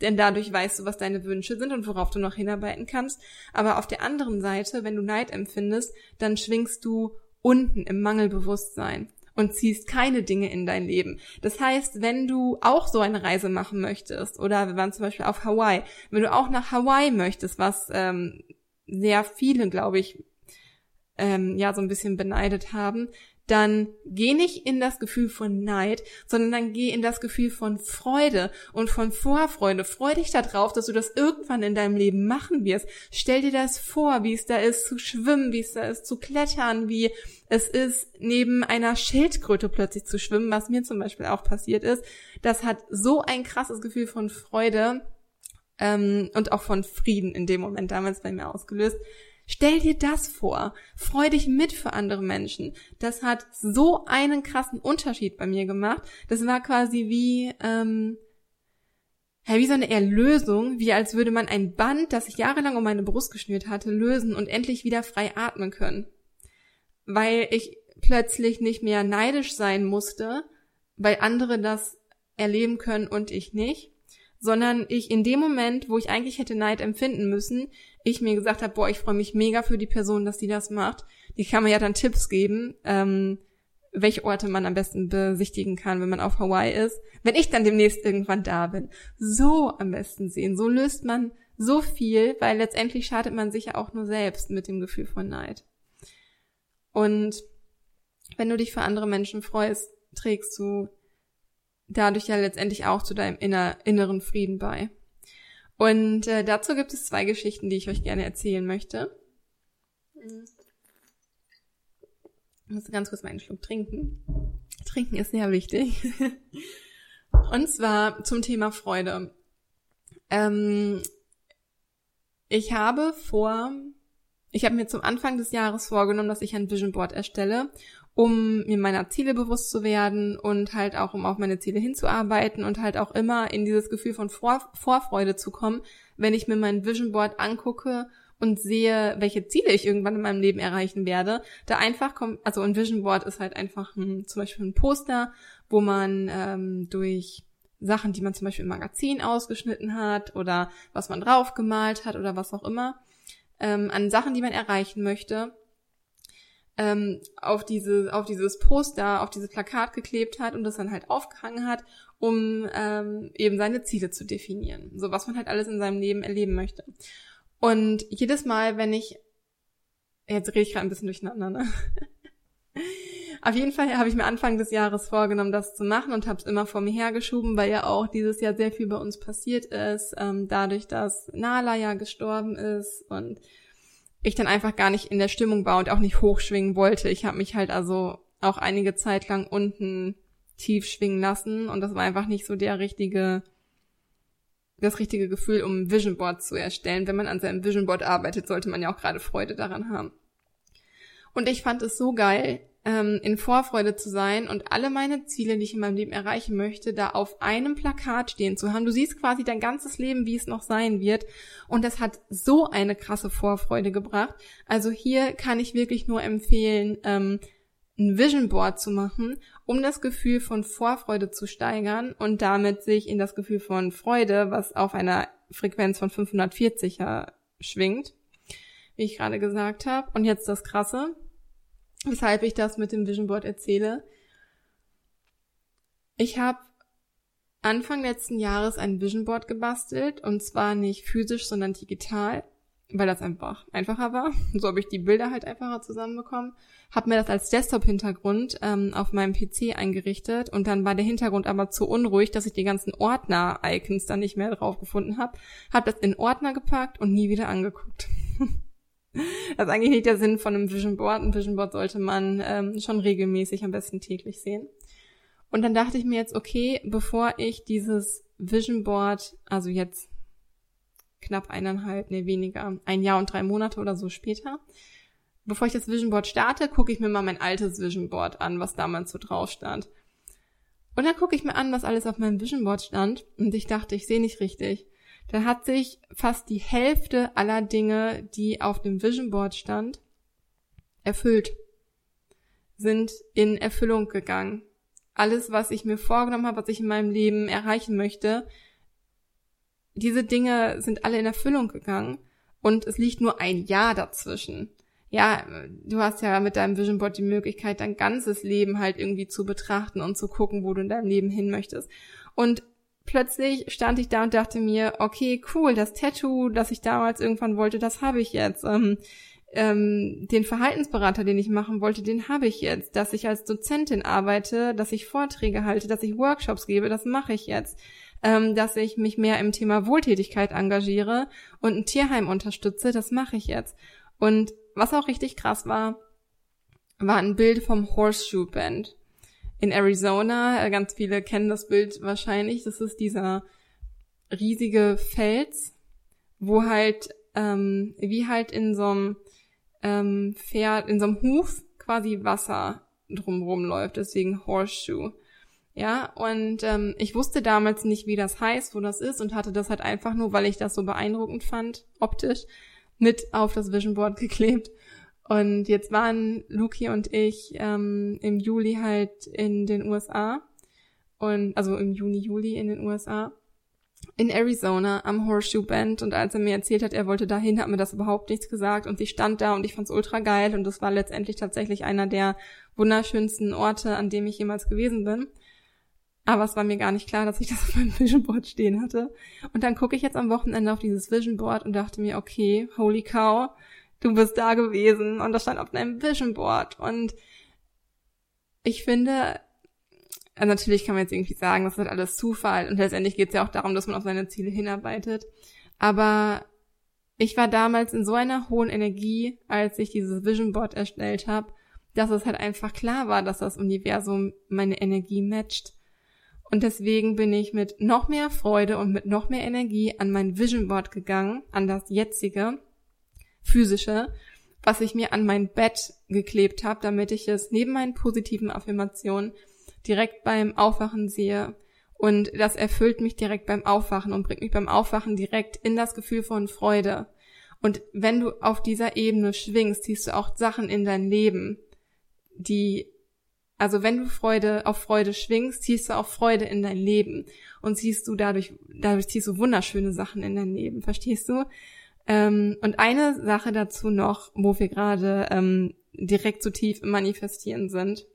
denn dadurch weißt du, was deine Wünsche sind und worauf du noch hinarbeiten kannst. Aber auf der anderen Seite, wenn du Neid empfindest, dann schwingst du unten im Mangelbewusstsein und ziehst keine Dinge in dein Leben. Das heißt, wenn du auch so eine Reise machen möchtest, oder wir waren zum Beispiel auf Hawaii, wenn du auch nach Hawaii möchtest, was ähm, sehr viele, glaube ich, ähm, ja so ein bisschen beneidet haben, dann geh nicht in das Gefühl von Neid, sondern dann geh in das Gefühl von Freude und von Vorfreude. Freu dich darauf, dass du das irgendwann in deinem Leben machen wirst. Stell dir das vor, wie es da ist zu schwimmen, wie es da ist zu klettern, wie es ist, neben einer Schildkröte plötzlich zu schwimmen, was mir zum Beispiel auch passiert ist. Das hat so ein krasses Gefühl von Freude ähm, und auch von Frieden in dem Moment damals bei mir ausgelöst. Stell dir das vor. Freu dich mit für andere Menschen. Das hat so einen krassen Unterschied bei mir gemacht. Das war quasi wie, ähm, ja, wie so eine Erlösung, wie als würde man ein Band, das ich jahrelang um meine Brust geschnürt hatte, lösen und endlich wieder frei atmen können. Weil ich plötzlich nicht mehr neidisch sein musste, weil andere das erleben können und ich nicht, sondern ich in dem Moment, wo ich eigentlich hätte Neid empfinden müssen, ich mir gesagt habe, boah, ich freue mich mega für die Person, dass die das macht. Die kann mir ja dann Tipps geben, ähm, welche Orte man am besten besichtigen kann, wenn man auf Hawaii ist. Wenn ich dann demnächst irgendwann da bin. So am besten sehen. So löst man so viel, weil letztendlich schadet man sich ja auch nur selbst mit dem Gefühl von Neid. Und wenn du dich für andere Menschen freust, trägst du dadurch ja letztendlich auch zu deinem inner, inneren Frieden bei. Und äh, dazu gibt es zwei Geschichten, die ich euch gerne erzählen möchte. Ich muss ganz kurz mal einen Schluck trinken. Trinken ist sehr wichtig. Und zwar zum Thema Freude. Ähm, ich habe vor, ich habe mir zum Anfang des Jahres vorgenommen, dass ich ein Vision Board erstelle, um mir meiner Ziele bewusst zu werden und halt auch, um auf meine Ziele hinzuarbeiten und halt auch immer in dieses Gefühl von Vor Vorfreude zu kommen, wenn ich mir mein Vision Board angucke und sehe, welche Ziele ich irgendwann in meinem Leben erreichen werde. Da einfach kommt, also ein Vision Board ist halt einfach ein, zum Beispiel ein Poster, wo man ähm, durch Sachen, die man zum Beispiel im Magazin ausgeschnitten hat oder was man draufgemalt hat oder was auch immer, ähm, an Sachen, die man erreichen möchte, ähm, auf diese, auf dieses Poster, auf dieses Plakat geklebt hat und das dann halt aufgehangen hat, um ähm, eben seine Ziele zu definieren. So was man halt alles in seinem Leben erleben möchte. Und jedes Mal, wenn ich, jetzt rede ich gerade ein bisschen durcheinander, ne? Auf jeden Fall habe ich mir Anfang des Jahres vorgenommen, das zu machen und habe es immer vor mir hergeschoben, weil ja auch dieses Jahr sehr viel bei uns passiert ist, ähm, dadurch, dass Nala ja gestorben ist und ich dann einfach gar nicht in der Stimmung war und auch nicht hochschwingen wollte. Ich habe mich halt also auch einige Zeit lang unten tief schwingen lassen und das war einfach nicht so der richtige das richtige Gefühl, um ein Vision Board zu erstellen. Wenn man an seinem Vision Board arbeitet, sollte man ja auch gerade Freude daran haben. Und ich fand es so geil, ähm, in Vorfreude zu sein und alle meine Ziele, die ich in meinem Leben erreichen möchte, da auf einem Plakat stehen zu haben. Du siehst quasi dein ganzes Leben, wie es noch sein wird. Und das hat so eine krasse Vorfreude gebracht. Also hier kann ich wirklich nur empfehlen, ähm, ein Vision Board zu machen, um das Gefühl von Vorfreude zu steigern und damit sich in das Gefühl von Freude, was auf einer Frequenz von 540 schwingt, wie ich gerade gesagt habe. Und jetzt das Krasse weshalb ich das mit dem Vision Board erzähle. Ich habe Anfang letzten Jahres ein Vision Board gebastelt und zwar nicht physisch, sondern digital, weil das einfach einfacher war. So habe ich die Bilder halt einfacher zusammenbekommen. Habe mir das als Desktop-Hintergrund ähm, auf meinem PC eingerichtet und dann war der Hintergrund aber zu unruhig, dass ich die ganzen Ordner-Icons dann nicht mehr drauf gefunden habe. Habe das in Ordner gepackt und nie wieder angeguckt. Das ist eigentlich nicht der Sinn von einem Vision Board. Ein Vision Board sollte man ähm, schon regelmäßig, am besten täglich sehen. Und dann dachte ich mir jetzt, okay, bevor ich dieses Vision Board, also jetzt knapp eineinhalb, nee, weniger, ein Jahr und drei Monate oder so später, bevor ich das Vision Board starte, gucke ich mir mal mein altes Vision Board an, was damals so drauf stand. Und dann gucke ich mir an, was alles auf meinem Vision Board stand und ich dachte, ich sehe nicht richtig dann hat sich fast die Hälfte aller Dinge, die auf dem Vision Board stand, erfüllt, sind in Erfüllung gegangen. Alles, was ich mir vorgenommen habe, was ich in meinem Leben erreichen möchte, diese Dinge sind alle in Erfüllung gegangen und es liegt nur ein Jahr dazwischen. Ja, du hast ja mit deinem Vision Board die Möglichkeit, dein ganzes Leben halt irgendwie zu betrachten und zu gucken, wo du in deinem Leben hin möchtest. Und plötzlich stand ich da und dachte mir, okay, cool, das Tattoo, das ich damals irgendwann wollte, das habe ich jetzt. Ähm, ähm, den Verhaltensberater, den ich machen wollte, den habe ich jetzt. Dass ich als Dozentin arbeite, dass ich Vorträge halte, dass ich Workshops gebe, das mache ich jetzt. Ähm, dass ich mich mehr im Thema Wohltätigkeit engagiere und ein Tierheim unterstütze, das mache ich jetzt. Und was auch richtig krass war, war ein Bild vom Horseshoe Band in Arizona. Äh, ganz viele kennen das Bild wahrscheinlich. Das ist dieser riesige Fels, wo halt, ähm, wie halt in so einem ähm, Pferd, in so einem Huf quasi Wasser drumrum läuft, deswegen Horseshoe. Ja, und ähm, ich wusste damals nicht, wie das heißt, wo das ist und hatte das halt einfach nur, weil ich das so beeindruckend fand, optisch, mit auf das Vision Board geklebt. Und jetzt waren Luki und ich ähm, im Juli halt in den USA und also im Juni, Juli in den USA in Arizona am Horseshoe Bend. Und als er mir erzählt hat, er wollte dahin, hat mir das überhaupt nichts gesagt. Und sie stand da und ich fand's ultra geil. Und das war letztendlich tatsächlich einer der wunderschönsten Orte, an dem ich jemals gewesen bin. Aber es war mir gar nicht klar, dass ich das auf meinem Vision Board stehen hatte. Und dann gucke ich jetzt am Wochenende auf dieses Vision Board und dachte mir, okay, holy cow, du bist da gewesen und das stand auf deinem Vision Board. Und ich finde, also natürlich kann man jetzt irgendwie sagen, das ist alles Zufall und letztendlich geht es ja auch darum, dass man auf seine Ziele hinarbeitet. Aber ich war damals in so einer hohen Energie, als ich dieses Vision Board erstellt habe, dass es halt einfach klar war, dass das Universum meine Energie matcht. Und deswegen bin ich mit noch mehr Freude und mit noch mehr Energie an mein Vision Board gegangen, an das jetzige, physische, was ich mir an mein Bett geklebt habe, damit ich es neben meinen positiven Affirmationen direkt beim Aufwachen sehe. Und das erfüllt mich direkt beim Aufwachen und bringt mich beim Aufwachen direkt in das Gefühl von Freude. Und wenn du auf dieser Ebene schwingst, siehst du auch Sachen in dein Leben, die, also wenn du Freude auf Freude schwingst, ziehst du auch Freude in dein Leben und siehst du dadurch, dadurch ziehst du wunderschöne Sachen in dein Leben, verstehst du? Ähm, und eine Sache dazu noch, wo wir gerade ähm, direkt so tief im Manifestieren sind.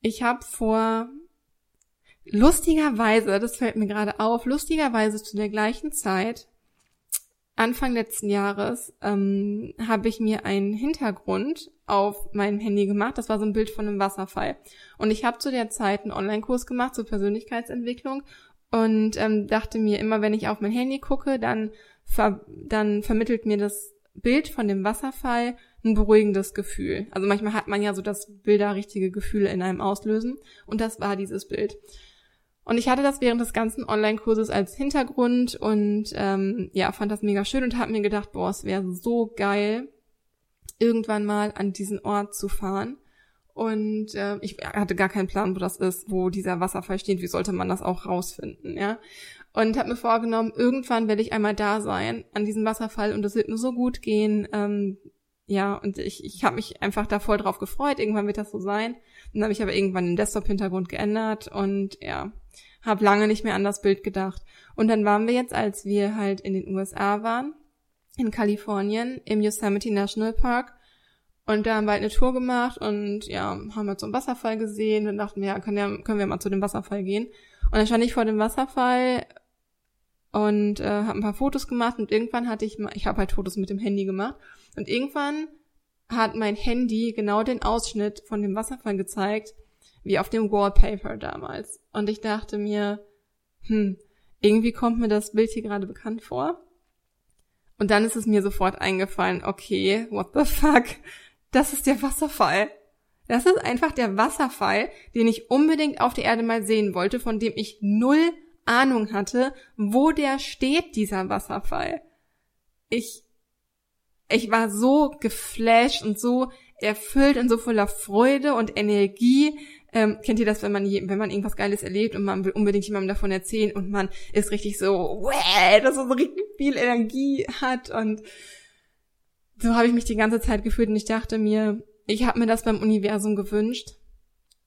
Ich habe vor lustigerweise, das fällt mir gerade auf, lustigerweise zu der gleichen Zeit, Anfang letzten Jahres, ähm, habe ich mir einen Hintergrund auf meinem Handy gemacht. Das war so ein Bild von einem Wasserfall. Und ich habe zu der Zeit einen Online-Kurs gemacht zur Persönlichkeitsentwicklung und ähm, dachte mir immer, wenn ich auf mein Handy gucke, dann, ver dann vermittelt mir das Bild von dem Wasserfall ein beruhigendes Gefühl. Also manchmal hat man ja so, dass Bilder richtige Gefühle in einem auslösen und das war dieses Bild. Und ich hatte das während des ganzen Online-Kurses als Hintergrund und ähm, ja, fand das mega schön und habe mir gedacht, boah, es wäre so geil, irgendwann mal an diesen Ort zu fahren und äh, ich hatte gar keinen Plan, wo das ist, wo dieser Wasserfall steht. Wie sollte man das auch rausfinden, ja? Und habe mir vorgenommen, irgendwann werde ich einmal da sein an diesem Wasserfall und es wird mir so gut gehen. Ähm, ja, und ich, ich habe mich einfach da voll drauf gefreut. Irgendwann wird das so sein. Dann habe ich aber irgendwann den Desktop-Hintergrund geändert und ja, habe lange nicht mehr an das Bild gedacht. Und dann waren wir jetzt, als wir halt in den USA waren, in Kalifornien, im Yosemite National Park und da haben wir halt eine Tour gemacht und ja, haben so einen Wasserfall gesehen und dachten, ja, können, ja, können wir mal zu dem Wasserfall gehen. Und dann stand ich vor dem Wasserfall und äh, habe ein paar Fotos gemacht und irgendwann hatte ich ich habe halt Fotos mit dem Handy gemacht und irgendwann hat mein Handy genau den Ausschnitt von dem Wasserfall gezeigt, wie auf dem Wallpaper damals. Und ich dachte mir, hm, irgendwie kommt mir das Bild hier gerade bekannt vor. Und dann ist es mir sofort eingefallen, okay, what the fuck? Das ist der Wasserfall. Das ist einfach der Wasserfall, den ich unbedingt auf der Erde mal sehen wollte, von dem ich null Ahnung hatte, wo der steht, dieser Wasserfall. Ich, ich war so geflasht und so erfüllt und so voller Freude und Energie. Ähm, kennt ihr das, wenn man, wenn man irgendwas Geiles erlebt und man will unbedingt jemandem davon erzählen und man ist richtig so, wow, dass man so richtig viel Energie hat und so habe ich mich die ganze Zeit gefühlt und ich dachte mir, ich habe mir das beim Universum gewünscht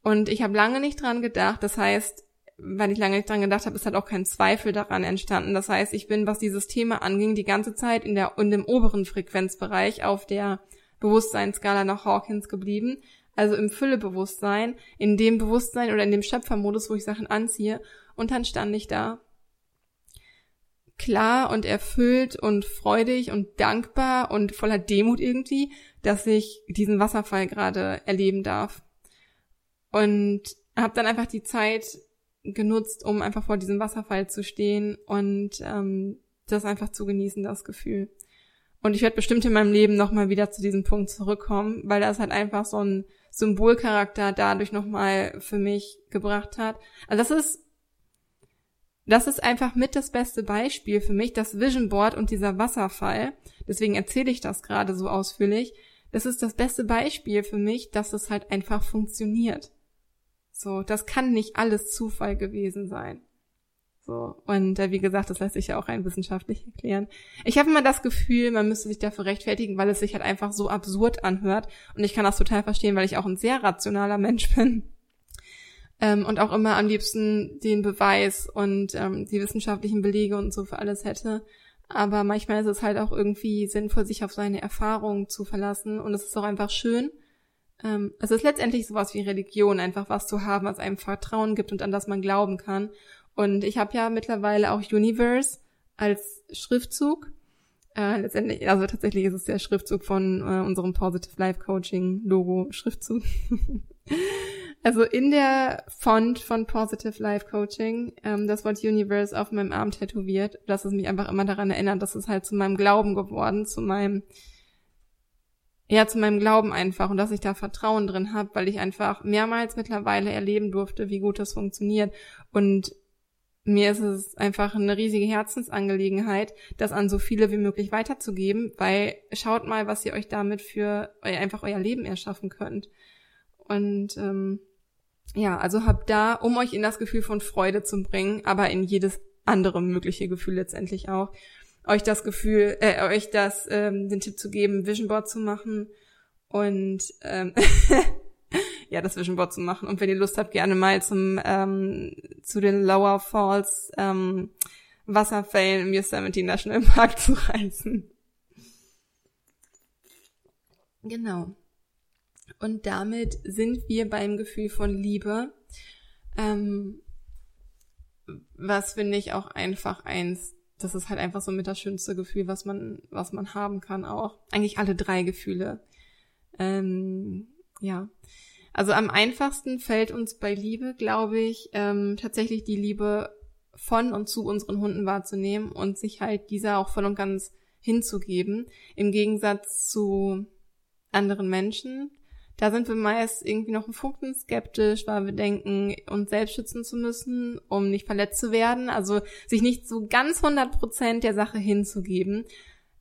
und ich habe lange nicht dran gedacht. Das heißt, weil ich lange nicht dran gedacht habe, ist halt auch kein Zweifel daran entstanden. Das heißt, ich bin, was dieses Thema anging, die ganze Zeit in der in dem oberen Frequenzbereich auf der Bewusstseinsskala nach Hawkins geblieben. Also im Füllebewusstsein, in dem Bewusstsein oder in dem Schöpfermodus, wo ich Sachen anziehe. Und dann stand ich da klar und erfüllt und freudig und dankbar und voller Demut irgendwie, dass ich diesen Wasserfall gerade erleben darf. Und habe dann einfach die Zeit genutzt, um einfach vor diesem Wasserfall zu stehen und ähm, das einfach zu genießen, das Gefühl. Und ich werde bestimmt in meinem Leben nochmal wieder zu diesem Punkt zurückkommen, weil das halt einfach so ein Symbolcharakter dadurch nochmal für mich gebracht hat. Also das ist das ist einfach mit das beste Beispiel für mich, das Vision Board und dieser Wasserfall. Deswegen erzähle ich das gerade so ausführlich. Das ist das beste Beispiel für mich, dass es halt einfach funktioniert. So, das kann nicht alles Zufall gewesen sein. So, und äh, wie gesagt, das lässt sich ja auch rein wissenschaftlich erklären. Ich habe immer das Gefühl, man müsste sich dafür rechtfertigen, weil es sich halt einfach so absurd anhört. Und ich kann das total verstehen, weil ich auch ein sehr rationaler Mensch bin ähm, und auch immer am liebsten den Beweis und ähm, die wissenschaftlichen Belege und so für alles hätte. Aber manchmal ist es halt auch irgendwie sinnvoll, sich auf seine Erfahrungen zu verlassen und es ist auch einfach schön. Ähm, es ist letztendlich sowas wie Religion, einfach was zu haben, was einem Vertrauen gibt und an das man glauben kann. Und ich habe ja mittlerweile auch Universe als Schriftzug. Äh, letztendlich, also tatsächlich ist es der Schriftzug von äh, unserem Positive Life Coaching Logo Schriftzug. Also in der Font von Positive Life Coaching, ähm, das Wort Universe auf meinem Arm tätowiert, dass es mich einfach immer daran erinnert, dass es halt zu meinem Glauben geworden, zu meinem, ja, zu meinem Glauben einfach und dass ich da Vertrauen drin habe, weil ich einfach mehrmals mittlerweile erleben durfte, wie gut das funktioniert. Und mir ist es einfach eine riesige Herzensangelegenheit, das an so viele wie möglich weiterzugeben, weil schaut mal, was ihr euch damit für euer, einfach euer Leben erschaffen könnt. Und ähm, ja, also habt da, um euch in das Gefühl von Freude zu bringen, aber in jedes andere mögliche Gefühl letztendlich auch, euch das Gefühl, äh, euch das, ähm, den Tipp zu geben, Vision Board zu machen und ähm, ja, das Vision Board zu machen. Und wenn ihr Lust habt, gerne mal zum ähm, zu den Lower Falls ähm, Wasserfällen im Yosemite National Park zu reisen. Genau. Und damit sind wir beim Gefühl von Liebe. Ähm, was finde ich auch einfach eins, das ist halt einfach so mit das schönste Gefühl, was man, was man haben kann auch. Eigentlich alle drei Gefühle. Ähm, ja. Also am einfachsten fällt uns bei Liebe, glaube ich, ähm, tatsächlich die Liebe von und zu unseren Hunden wahrzunehmen und sich halt dieser auch voll und ganz hinzugeben. Im Gegensatz zu anderen Menschen, da sind wir meist irgendwie noch ein Funken skeptisch, weil wir denken, uns selbst schützen zu müssen, um nicht verletzt zu werden. Also sich nicht so ganz 100 Prozent der Sache hinzugeben,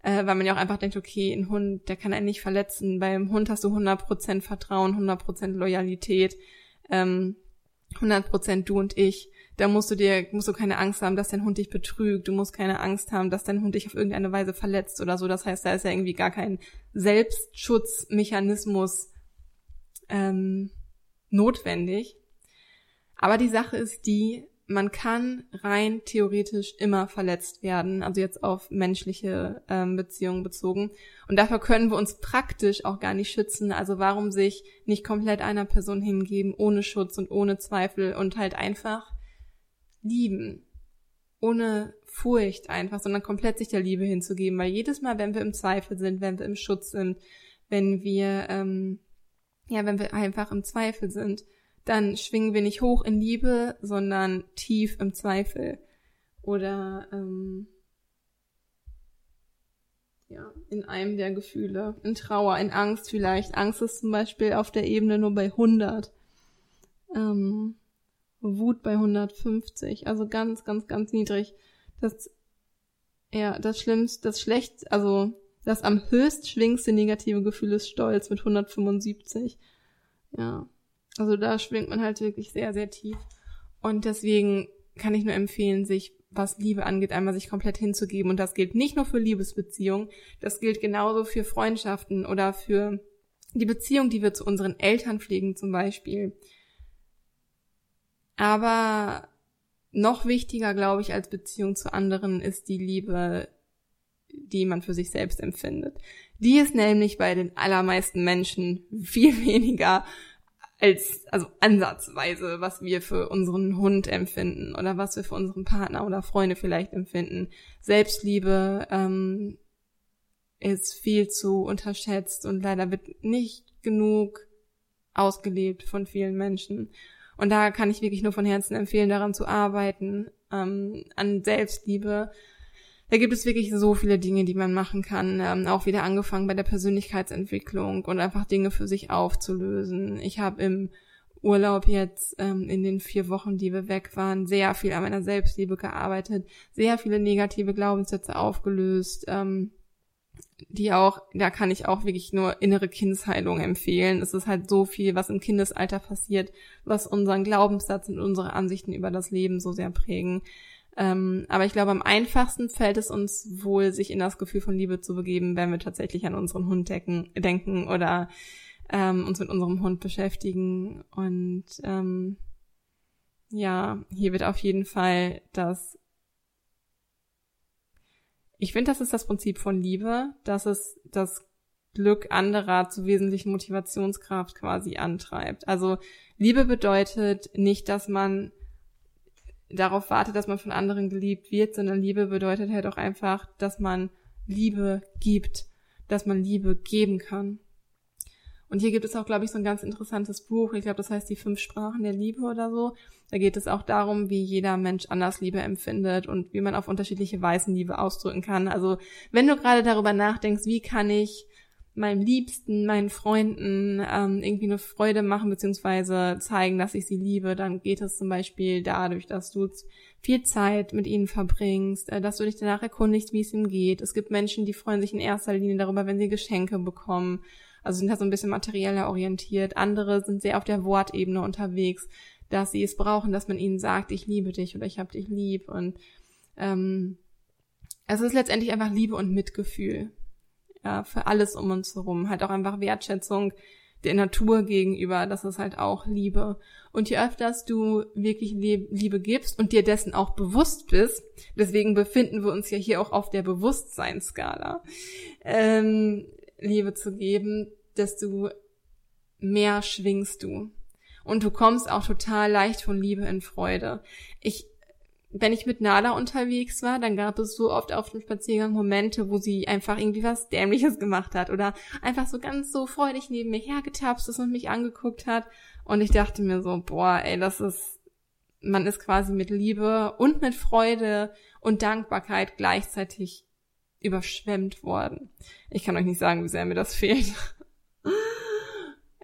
äh, weil man ja auch einfach denkt, okay, ein Hund, der kann einen nicht verletzen. Beim Hund hast du 100 Prozent Vertrauen, 100 Prozent Loyalität, ähm, 100 Prozent du und ich. Da musst du dir, musst du keine Angst haben, dass dein Hund dich betrügt. Du musst keine Angst haben, dass dein Hund dich auf irgendeine Weise verletzt oder so. Das heißt, da ist ja irgendwie gar kein Selbstschutzmechanismus ähm, notwendig. Aber die Sache ist die, man kann rein theoretisch immer verletzt werden, also jetzt auf menschliche ähm, Beziehungen bezogen. Und dafür können wir uns praktisch auch gar nicht schützen. Also warum sich nicht komplett einer Person hingeben, ohne Schutz und ohne Zweifel und halt einfach lieben. Ohne Furcht einfach, sondern komplett sich der Liebe hinzugeben. Weil jedes Mal, wenn wir im Zweifel sind, wenn wir im Schutz sind, wenn wir ähm, ja, wenn wir einfach im Zweifel sind, dann schwingen wir nicht hoch in Liebe, sondern tief im Zweifel. Oder ähm, ja, in einem der Gefühle, in Trauer, in Angst vielleicht. Angst ist zum Beispiel auf der Ebene nur bei 100. Ähm, Wut bei 150, also ganz, ganz, ganz niedrig. Das, ja, das Schlimmste, das Schlecht, also das am höchst schwingste negative Gefühl ist Stolz mit 175. Ja. Also da schwingt man halt wirklich sehr, sehr tief. Und deswegen kann ich nur empfehlen, sich, was Liebe angeht, einmal sich komplett hinzugeben. Und das gilt nicht nur für Liebesbeziehungen, das gilt genauso für Freundschaften oder für die Beziehung, die wir zu unseren Eltern pflegen zum Beispiel. Aber noch wichtiger, glaube ich, als Beziehung zu anderen ist die Liebe, die man für sich selbst empfindet. Die ist nämlich bei den allermeisten Menschen viel weniger als, also ansatzweise, was wir für unseren Hund empfinden oder was wir für unseren Partner oder Freunde vielleicht empfinden. Selbstliebe ähm, ist viel zu unterschätzt und leider wird nicht genug ausgelebt von vielen Menschen. Und da kann ich wirklich nur von Herzen empfehlen, daran zu arbeiten, ähm, an Selbstliebe, da gibt es wirklich so viele Dinge, die man machen kann. Ähm, auch wieder angefangen bei der Persönlichkeitsentwicklung und einfach Dinge für sich aufzulösen. Ich habe im Urlaub jetzt ähm, in den vier Wochen, die wir weg waren, sehr viel an meiner Selbstliebe gearbeitet, sehr viele negative Glaubenssätze aufgelöst, ähm, die auch, da kann ich auch wirklich nur innere Kindsheilung empfehlen. Es ist halt so viel, was im Kindesalter passiert, was unseren Glaubenssatz und unsere Ansichten über das Leben so sehr prägen. Ähm, aber ich glaube, am einfachsten fällt es uns wohl, sich in das Gefühl von Liebe zu begeben, wenn wir tatsächlich an unseren Hund decken, denken oder ähm, uns mit unserem Hund beschäftigen. Und ähm, ja, hier wird auf jeden Fall das. Ich finde, das ist das Prinzip von Liebe, dass es das Glück anderer zu wesentlichen Motivationskraft quasi antreibt. Also Liebe bedeutet nicht, dass man darauf wartet, dass man von anderen geliebt wird, sondern Liebe bedeutet halt auch einfach, dass man Liebe gibt, dass man Liebe geben kann. Und hier gibt es auch, glaube ich, so ein ganz interessantes Buch. Ich glaube, das heißt die fünf Sprachen der Liebe oder so. Da geht es auch darum, wie jeder Mensch anders Liebe empfindet und wie man auf unterschiedliche Weisen Liebe ausdrücken kann. Also wenn du gerade darüber nachdenkst, wie kann ich meinem Liebsten, meinen Freunden ähm, irgendwie eine Freude machen, beziehungsweise zeigen, dass ich sie liebe, dann geht es zum Beispiel dadurch, dass du viel Zeit mit ihnen verbringst, äh, dass du dich danach erkundigst, wie es ihnen geht. Es gibt Menschen, die freuen sich in erster Linie darüber, wenn sie Geschenke bekommen. Also sind da so ein bisschen materieller orientiert. Andere sind sehr auf der Wortebene unterwegs, dass sie es brauchen, dass man ihnen sagt, ich liebe dich oder ich hab dich lieb. Und ähm, es ist letztendlich einfach Liebe und Mitgefühl ja, für alles um uns herum. Halt auch einfach Wertschätzung der Natur gegenüber, das ist halt auch Liebe. Und je öfters du wirklich Liebe gibst und dir dessen auch bewusst bist, deswegen befinden wir uns ja hier auch auf der Bewusstseinsskala, ähm, Liebe zu geben, desto mehr schwingst du. Und du kommst auch total leicht von Liebe in Freude. Ich wenn ich mit Nala unterwegs war, dann gab es so oft auf dem Spaziergang Momente, wo sie einfach irgendwie was Dämliches gemacht hat oder einfach so ganz so freudig neben mir hergetapst ist und mich angeguckt hat. Und ich dachte mir so, boah, ey, das ist, man ist quasi mit Liebe und mit Freude und Dankbarkeit gleichzeitig überschwemmt worden. Ich kann euch nicht sagen, wie sehr mir das fehlt.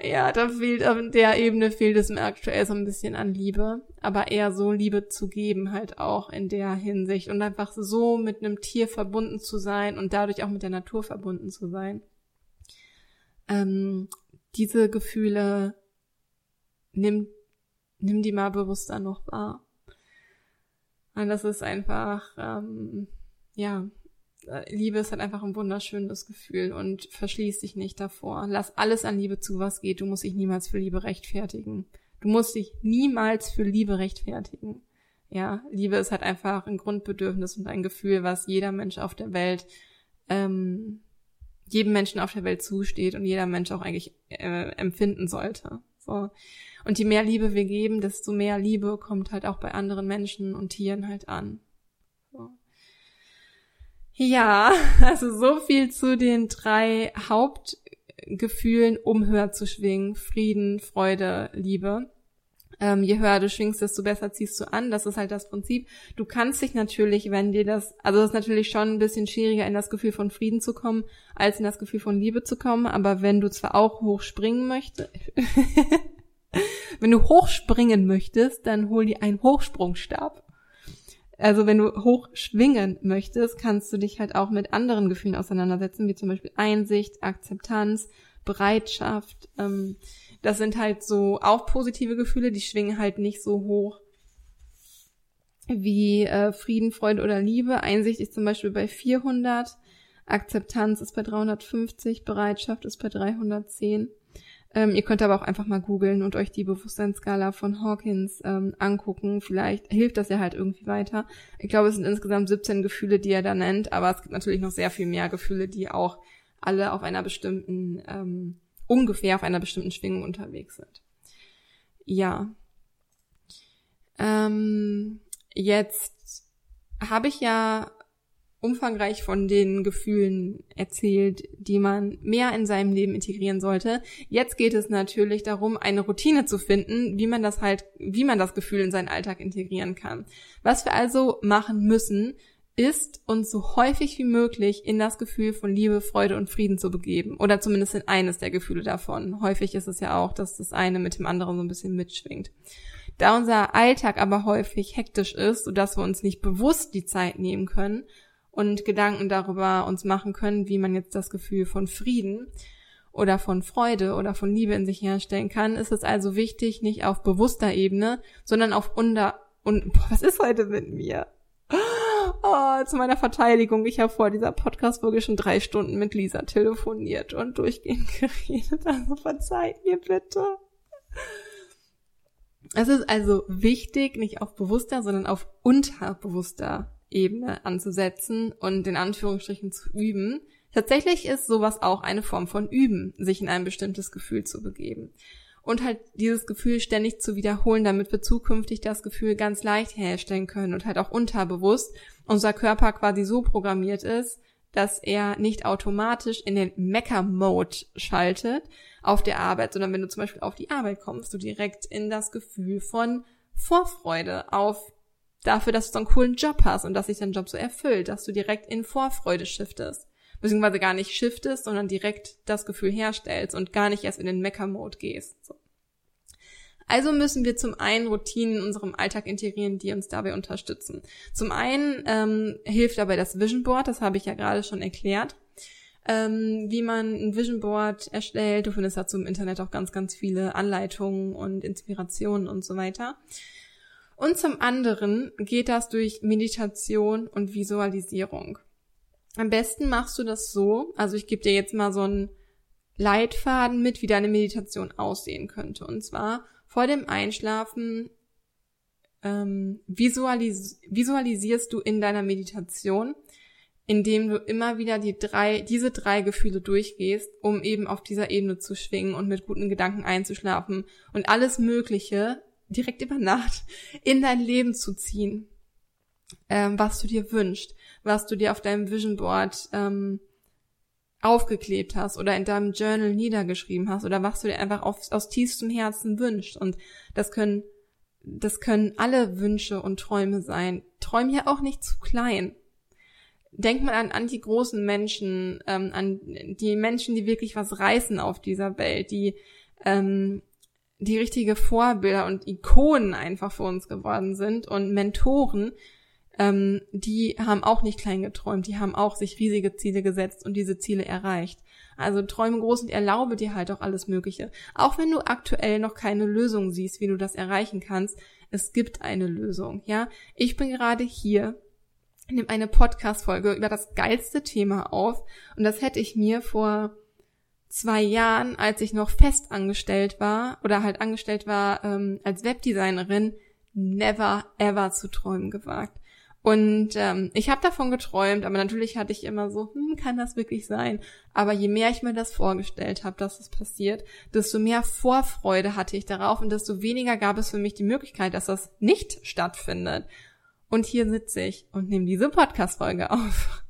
Ja, da fehlt, auf der Ebene fehlt es mir aktuell so ein bisschen an Liebe. Aber eher so Liebe zu geben halt auch in der Hinsicht und einfach so mit einem Tier verbunden zu sein und dadurch auch mit der Natur verbunden zu sein. Ähm, diese Gefühle nimm, nimm die mal bewusster noch wahr. Und das ist einfach, ähm, ja, Liebe ist halt einfach ein wunderschönes Gefühl und verschließ dich nicht davor. Lass alles an Liebe zu, was geht. Du musst dich niemals für Liebe rechtfertigen. Du musst dich niemals für Liebe rechtfertigen. Ja, Liebe ist halt einfach ein Grundbedürfnis und ein Gefühl, was jeder Mensch auf der Welt, ähm, jedem Menschen auf der Welt zusteht und jeder Mensch auch eigentlich äh, empfinden sollte. So. Und je mehr Liebe wir geben, desto mehr Liebe kommt halt auch bei anderen Menschen und Tieren halt an. Ja, also so viel zu den drei Hauptgefühlen, um höher zu schwingen. Frieden, Freude, Liebe. Ähm, je höher du schwingst, desto besser ziehst du an. Das ist halt das Prinzip. Du kannst dich natürlich, wenn dir das, also es ist natürlich schon ein bisschen schwieriger, in das Gefühl von Frieden zu kommen, als in das Gefühl von Liebe zu kommen. Aber wenn du zwar auch hochspringen möchtest, wenn du hochspringen möchtest, dann hol dir einen Hochsprungstab. Also wenn du hoch schwingen möchtest, kannst du dich halt auch mit anderen Gefühlen auseinandersetzen, wie zum Beispiel Einsicht, Akzeptanz, Bereitschaft. Ähm, das sind halt so auch positive Gefühle, die schwingen halt nicht so hoch wie äh, Frieden, Freude oder Liebe. Einsicht ist zum Beispiel bei 400, Akzeptanz ist bei 350, Bereitschaft ist bei 310. Ähm, ihr könnt aber auch einfach mal googeln und euch die Bewusstseinsskala von Hawkins ähm, angucken. Vielleicht hilft das ja halt irgendwie weiter. Ich glaube, es sind insgesamt 17 Gefühle, die er da nennt, aber es gibt natürlich noch sehr viel mehr Gefühle, die auch alle auf einer bestimmten, ähm, ungefähr auf einer bestimmten Schwingung unterwegs sind. Ja. Ähm, jetzt habe ich ja umfangreich von den Gefühlen erzählt, die man mehr in seinem Leben integrieren sollte. Jetzt geht es natürlich darum, eine Routine zu finden, wie man das halt, wie man das Gefühl in seinen Alltag integrieren kann. Was wir also machen müssen, ist uns so häufig wie möglich in das Gefühl von Liebe, Freude und Frieden zu begeben. Oder zumindest in eines der Gefühle davon. Häufig ist es ja auch, dass das eine mit dem anderen so ein bisschen mitschwingt. Da unser Alltag aber häufig hektisch ist, sodass wir uns nicht bewusst die Zeit nehmen können, und Gedanken darüber uns machen können, wie man jetzt das Gefühl von Frieden oder von Freude oder von Liebe in sich herstellen kann, ist es also wichtig, nicht auf bewusster Ebene, sondern auf unter und boah, was ist heute mit mir? Oh, zu meiner Verteidigung, ich habe vor dieser Podcast-Folge schon drei Stunden mit Lisa telefoniert und durchgehend geredet, also verzeiht mir bitte. Es ist also wichtig, nicht auf bewusster, sondern auf unterbewusster Ebene anzusetzen und in Anführungsstrichen zu üben. Tatsächlich ist sowas auch eine Form von Üben, sich in ein bestimmtes Gefühl zu begeben. Und halt dieses Gefühl ständig zu wiederholen, damit wir zukünftig das Gefühl ganz leicht herstellen können und halt auch unterbewusst unser Körper quasi so programmiert ist, dass er nicht automatisch in den Mecker-Mode schaltet auf der Arbeit, sondern wenn du zum Beispiel auf die Arbeit kommst, du direkt in das Gefühl von Vorfreude auf dafür, dass du so einen coolen Job hast und dass sich dein Job so erfüllt, dass du direkt in Vorfreude shiftest. Beziehungsweise gar nicht shiftest, sondern direkt das Gefühl herstellst und gar nicht erst in den Mecker-Mode gehst. So. Also müssen wir zum einen Routinen in unserem Alltag integrieren, die uns dabei unterstützen. Zum einen ähm, hilft dabei das Vision Board, das habe ich ja gerade schon erklärt, ähm, wie man ein Vision Board erstellt. Du findest dazu im Internet auch ganz, ganz viele Anleitungen und Inspirationen und so weiter. Und zum anderen geht das durch Meditation und Visualisierung. Am besten machst du das so, also ich gebe dir jetzt mal so einen Leitfaden mit, wie deine Meditation aussehen könnte. Und zwar vor dem Einschlafen ähm, visualis visualisierst du in deiner Meditation, indem du immer wieder die drei, diese drei Gefühle durchgehst, um eben auf dieser Ebene zu schwingen und mit guten Gedanken einzuschlafen und alles Mögliche direkt über Nacht in dein Leben zu ziehen, ähm, was du dir wünschst, was du dir auf deinem Vision Board ähm, aufgeklebt hast oder in deinem Journal niedergeschrieben hast oder was du dir einfach auf, aus tiefstem Herzen wünschst. Und das können, das können alle Wünsche und Träume sein. Träum ja auch nicht zu klein. Denk mal an, an die großen Menschen, ähm, an die Menschen, die wirklich was reißen auf dieser Welt, die ähm, die richtige Vorbilder und Ikonen einfach für uns geworden sind und Mentoren, ähm, die haben auch nicht klein geträumt, die haben auch sich riesige Ziele gesetzt und diese Ziele erreicht. Also träume groß und erlaube dir halt auch alles Mögliche. Auch wenn du aktuell noch keine Lösung siehst, wie du das erreichen kannst, es gibt eine Lösung, ja. Ich bin gerade hier, nehme eine Podcast-Folge über das geilste Thema auf und das hätte ich mir vor zwei Jahren, als ich noch fest angestellt war oder halt angestellt war ähm, als Webdesignerin, never ever zu träumen gewagt. Und ähm, ich habe davon geträumt, aber natürlich hatte ich immer so, hm, kann das wirklich sein? Aber je mehr ich mir das vorgestellt habe, dass es das passiert, desto mehr Vorfreude hatte ich darauf und desto weniger gab es für mich die Möglichkeit, dass das nicht stattfindet. Und hier sitze ich und nehme diese Podcast-Folge auf.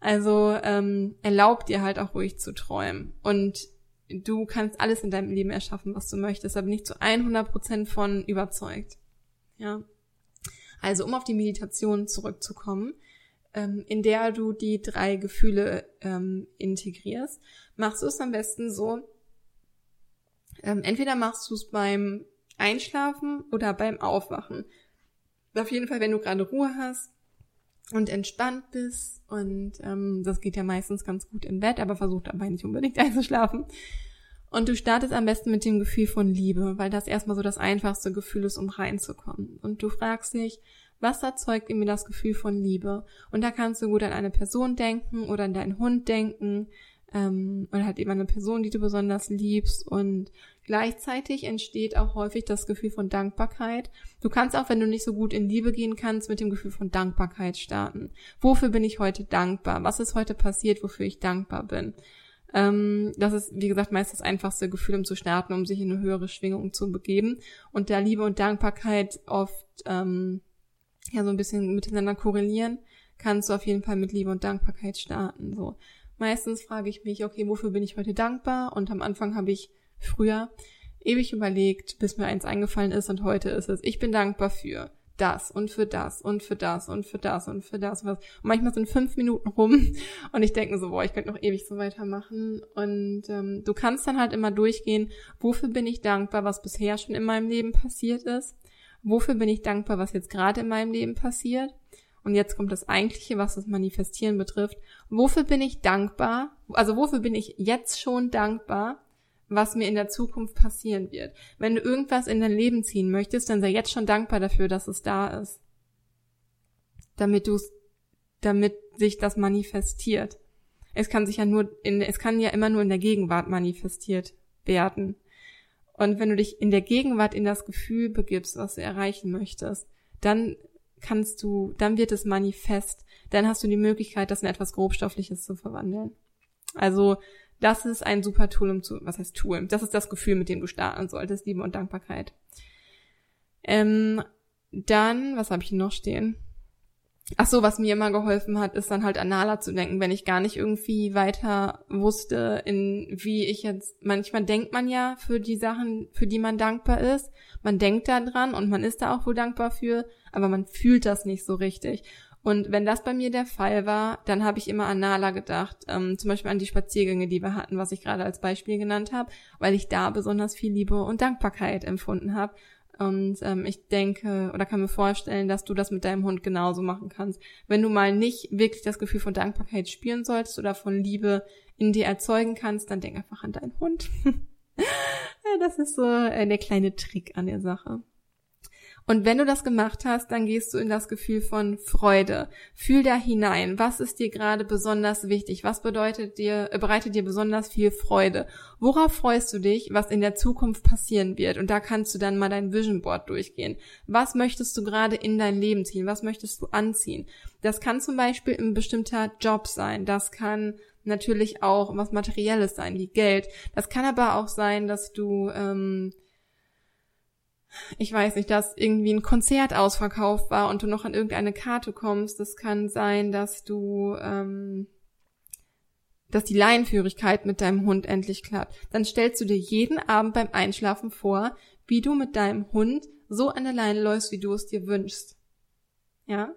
Also ähm, erlaub dir halt auch ruhig zu träumen. Und du kannst alles in deinem Leben erschaffen, was du möchtest, aber nicht zu 100% von überzeugt. Ja. Also um auf die Meditation zurückzukommen, ähm, in der du die drei Gefühle ähm, integrierst, machst du es am besten so, ähm, entweder machst du es beim Einschlafen oder beim Aufwachen. Auf jeden Fall, wenn du gerade Ruhe hast und entspannt bist und ähm, das geht ja meistens ganz gut im Bett, aber versuch dabei nicht unbedingt einzuschlafen. Und du startest am besten mit dem Gefühl von Liebe, weil das erstmal so das einfachste Gefühl ist, um reinzukommen. Und du fragst dich, was erzeugt in mir das Gefühl von Liebe? Und da kannst du gut an eine Person denken oder an deinen Hund denken ähm, oder halt eben eine Person, die du besonders liebst. Und gleichzeitig entsteht auch häufig das Gefühl von Dankbarkeit. Du kannst auch, wenn du nicht so gut in Liebe gehen kannst, mit dem Gefühl von Dankbarkeit starten. Wofür bin ich heute dankbar? Was ist heute passiert, wofür ich dankbar bin? Ähm, das ist, wie gesagt, meist das einfachste Gefühl, um zu starten, um sich in eine höhere Schwingung zu begeben. Und da Liebe und Dankbarkeit oft ähm, ja so ein bisschen miteinander korrelieren, kannst du auf jeden Fall mit Liebe und Dankbarkeit starten. So meistens frage ich mich, okay, wofür bin ich heute dankbar? Und am Anfang habe ich früher ewig überlegt, bis mir eins eingefallen ist und heute ist es, ich bin dankbar für das und für das und für das und für das und für das und was. Und manchmal sind fünf Minuten rum und ich denke so, boah, ich könnte noch ewig so weitermachen. Und ähm, du kannst dann halt immer durchgehen, wofür bin ich dankbar, was bisher schon in meinem Leben passiert ist. Wofür bin ich dankbar, was jetzt gerade in meinem Leben passiert. Und jetzt kommt das Eigentliche, was das Manifestieren betrifft. Wofür bin ich dankbar? Also wofür bin ich jetzt schon dankbar, was mir in der Zukunft passieren wird. Wenn du irgendwas in dein Leben ziehen möchtest, dann sei jetzt schon dankbar dafür, dass es da ist. Damit du damit sich das manifestiert. Es kann sich ja nur in, es kann ja immer nur in der Gegenwart manifestiert werden. Und wenn du dich in der Gegenwart in das Gefühl begibst, was du erreichen möchtest, dann kannst du, dann wird es manifest. Dann hast du die Möglichkeit, das in etwas Grobstoffliches zu verwandeln. Also, das ist ein super Tool, um zu, was heißt Tool? Das ist das Gefühl, mit dem du starten solltest, Liebe und Dankbarkeit. Ähm, dann, was habe ich noch stehen? Ach so, was mir immer geholfen hat, ist dann halt an Nala zu denken, wenn ich gar nicht irgendwie weiter wusste, in wie ich jetzt, manchmal denkt man ja für die Sachen, für die man dankbar ist. Man denkt da dran und man ist da auch wohl dankbar für, aber man fühlt das nicht so richtig. Und wenn das bei mir der Fall war, dann habe ich immer an Nala gedacht, ähm, zum Beispiel an die Spaziergänge, die wir hatten, was ich gerade als Beispiel genannt habe, weil ich da besonders viel Liebe und Dankbarkeit empfunden habe. Und ähm, ich denke oder kann mir vorstellen, dass du das mit deinem Hund genauso machen kannst. Wenn du mal nicht wirklich das Gefühl von Dankbarkeit spüren solltest oder von Liebe in dir erzeugen kannst, dann denk einfach an deinen Hund. das ist so äh, der kleine Trick an der Sache. Und wenn du das gemacht hast, dann gehst du in das Gefühl von Freude. Fühl da hinein. Was ist dir gerade besonders wichtig? Was bedeutet dir, bereitet dir besonders viel Freude? Worauf freust du dich, was in der Zukunft passieren wird? Und da kannst du dann mal dein Vision Board durchgehen. Was möchtest du gerade in dein Leben ziehen? Was möchtest du anziehen? Das kann zum Beispiel ein bestimmter Job sein. Das kann natürlich auch was Materielles sein, wie Geld. Das kann aber auch sein, dass du ähm, ich weiß nicht, dass irgendwie ein Konzert ausverkauft war und du noch an irgendeine Karte kommst. Das kann sein, dass du, ähm, dass die Leinenführigkeit mit deinem Hund endlich klappt. Dann stellst du dir jeden Abend beim Einschlafen vor, wie du mit deinem Hund so an der Leine läufst, wie du es dir wünschst. Ja?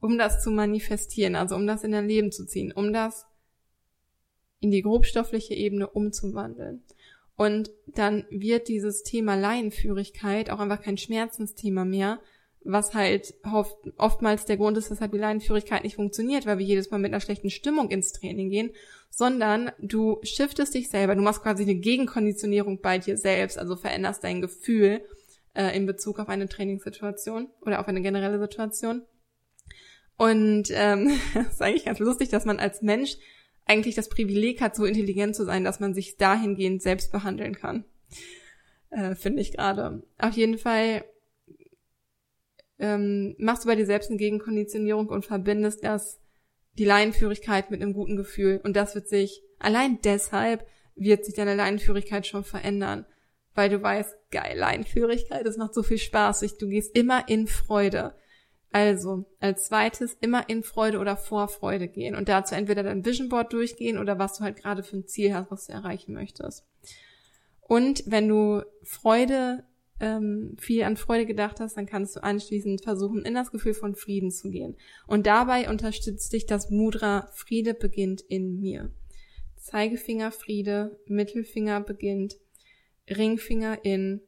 Um das zu manifestieren, also um das in dein Leben zu ziehen, um das in die grobstoffliche Ebene umzuwandeln. Und dann wird dieses Thema Laienführigkeit auch einfach kein Schmerzensthema mehr, was halt oft, oftmals der Grund ist, weshalb die Laienführigkeit nicht funktioniert, weil wir jedes Mal mit einer schlechten Stimmung ins Training gehen, sondern du shiftest dich selber, du machst quasi eine Gegenkonditionierung bei dir selbst, also veränderst dein Gefühl äh, in Bezug auf eine Trainingssituation oder auf eine generelle Situation. Und ähm, ist eigentlich ganz lustig, dass man als Mensch eigentlich das Privileg hat, so intelligent zu sein, dass man sich dahingehend selbst behandeln kann. Äh, Finde ich gerade. Auf jeden Fall ähm, machst du bei dir selbst eine Gegenkonditionierung und verbindest das, die Leinenführigkeit mit einem guten Gefühl. Und das wird sich, allein deshalb wird sich deine Leinenführigkeit schon verändern. Weil du weißt, geil, Leinenführigkeit, das macht so viel Spaß. Du gehst immer in Freude. Also, als zweites immer in Freude oder Vorfreude gehen und dazu entweder dein Vision Board durchgehen oder was du halt gerade für ein Ziel hast, was du erreichen möchtest. Und wenn du Freude, ähm, viel an Freude gedacht hast, dann kannst du anschließend versuchen, in das Gefühl von Frieden zu gehen. Und dabei unterstützt dich das Mudra Friede beginnt in mir. Zeigefinger Friede, Mittelfinger beginnt, Ringfinger in,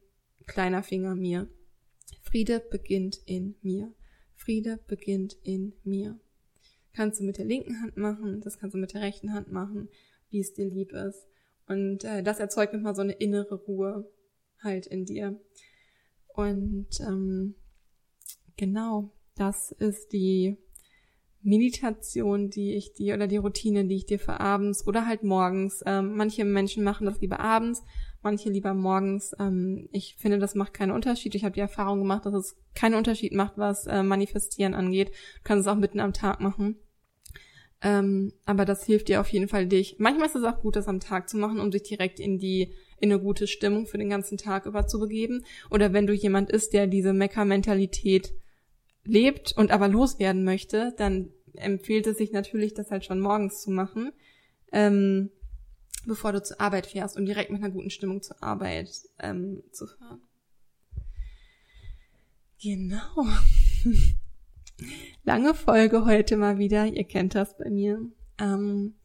kleiner Finger mir. Friede beginnt in mir. Friede beginnt in mir. Kannst du mit der linken Hand machen, das kannst du mit der rechten Hand machen, wie es dir lieb ist. Und äh, das erzeugt nochmal so eine innere Ruhe halt in dir. Und ähm, genau, das ist die Meditation, die ich dir oder die Routine, die ich dir für abends oder halt morgens. Ähm, manche Menschen machen das lieber abends, manche lieber morgens. Ähm, ich finde, das macht keinen Unterschied. Ich habe die Erfahrung gemacht, dass es keinen Unterschied macht, was äh, Manifestieren angeht. Du kannst es auch mitten am Tag machen. Ähm, aber das hilft dir auf jeden Fall dich. Manchmal ist es auch gut, das am Tag zu machen, um sich direkt in die in eine gute Stimmung für den ganzen Tag über zu begeben. Oder wenn du jemand ist, der diese Mecker-Mentalität lebt und aber loswerden möchte, dann empfiehlt es sich natürlich, das halt schon morgens zu machen. Ähm, bevor du zur Arbeit fährst, um direkt mit einer guten Stimmung zur Arbeit ähm, zu fahren. Genau. Lange Folge heute mal wieder. Ihr kennt das bei mir. Ähm,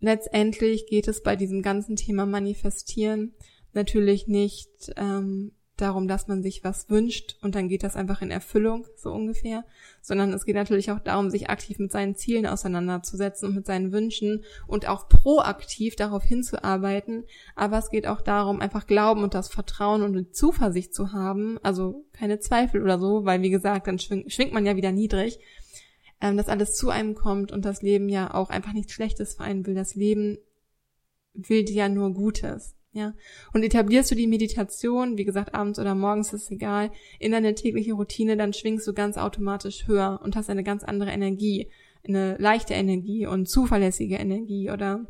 letztendlich geht es bei diesem ganzen Thema Manifestieren natürlich nicht ähm, darum, dass man sich was wünscht und dann geht das einfach in Erfüllung, so ungefähr, sondern es geht natürlich auch darum, sich aktiv mit seinen Zielen auseinanderzusetzen und mit seinen Wünschen und auch proaktiv darauf hinzuarbeiten. Aber es geht auch darum, einfach Glauben und das Vertrauen und die Zuversicht zu haben, also keine Zweifel oder so, weil wie gesagt, dann schwingt, schwingt man ja wieder niedrig, ähm, dass alles zu einem kommt und das Leben ja auch einfach nichts Schlechtes für einen will. Das Leben will dir ja nur Gutes. Ja. Und etablierst du die Meditation, wie gesagt, abends oder morgens ist egal, in deine tägliche Routine, dann schwingst du ganz automatisch höher und hast eine ganz andere Energie, eine leichte Energie und zuverlässige Energie oder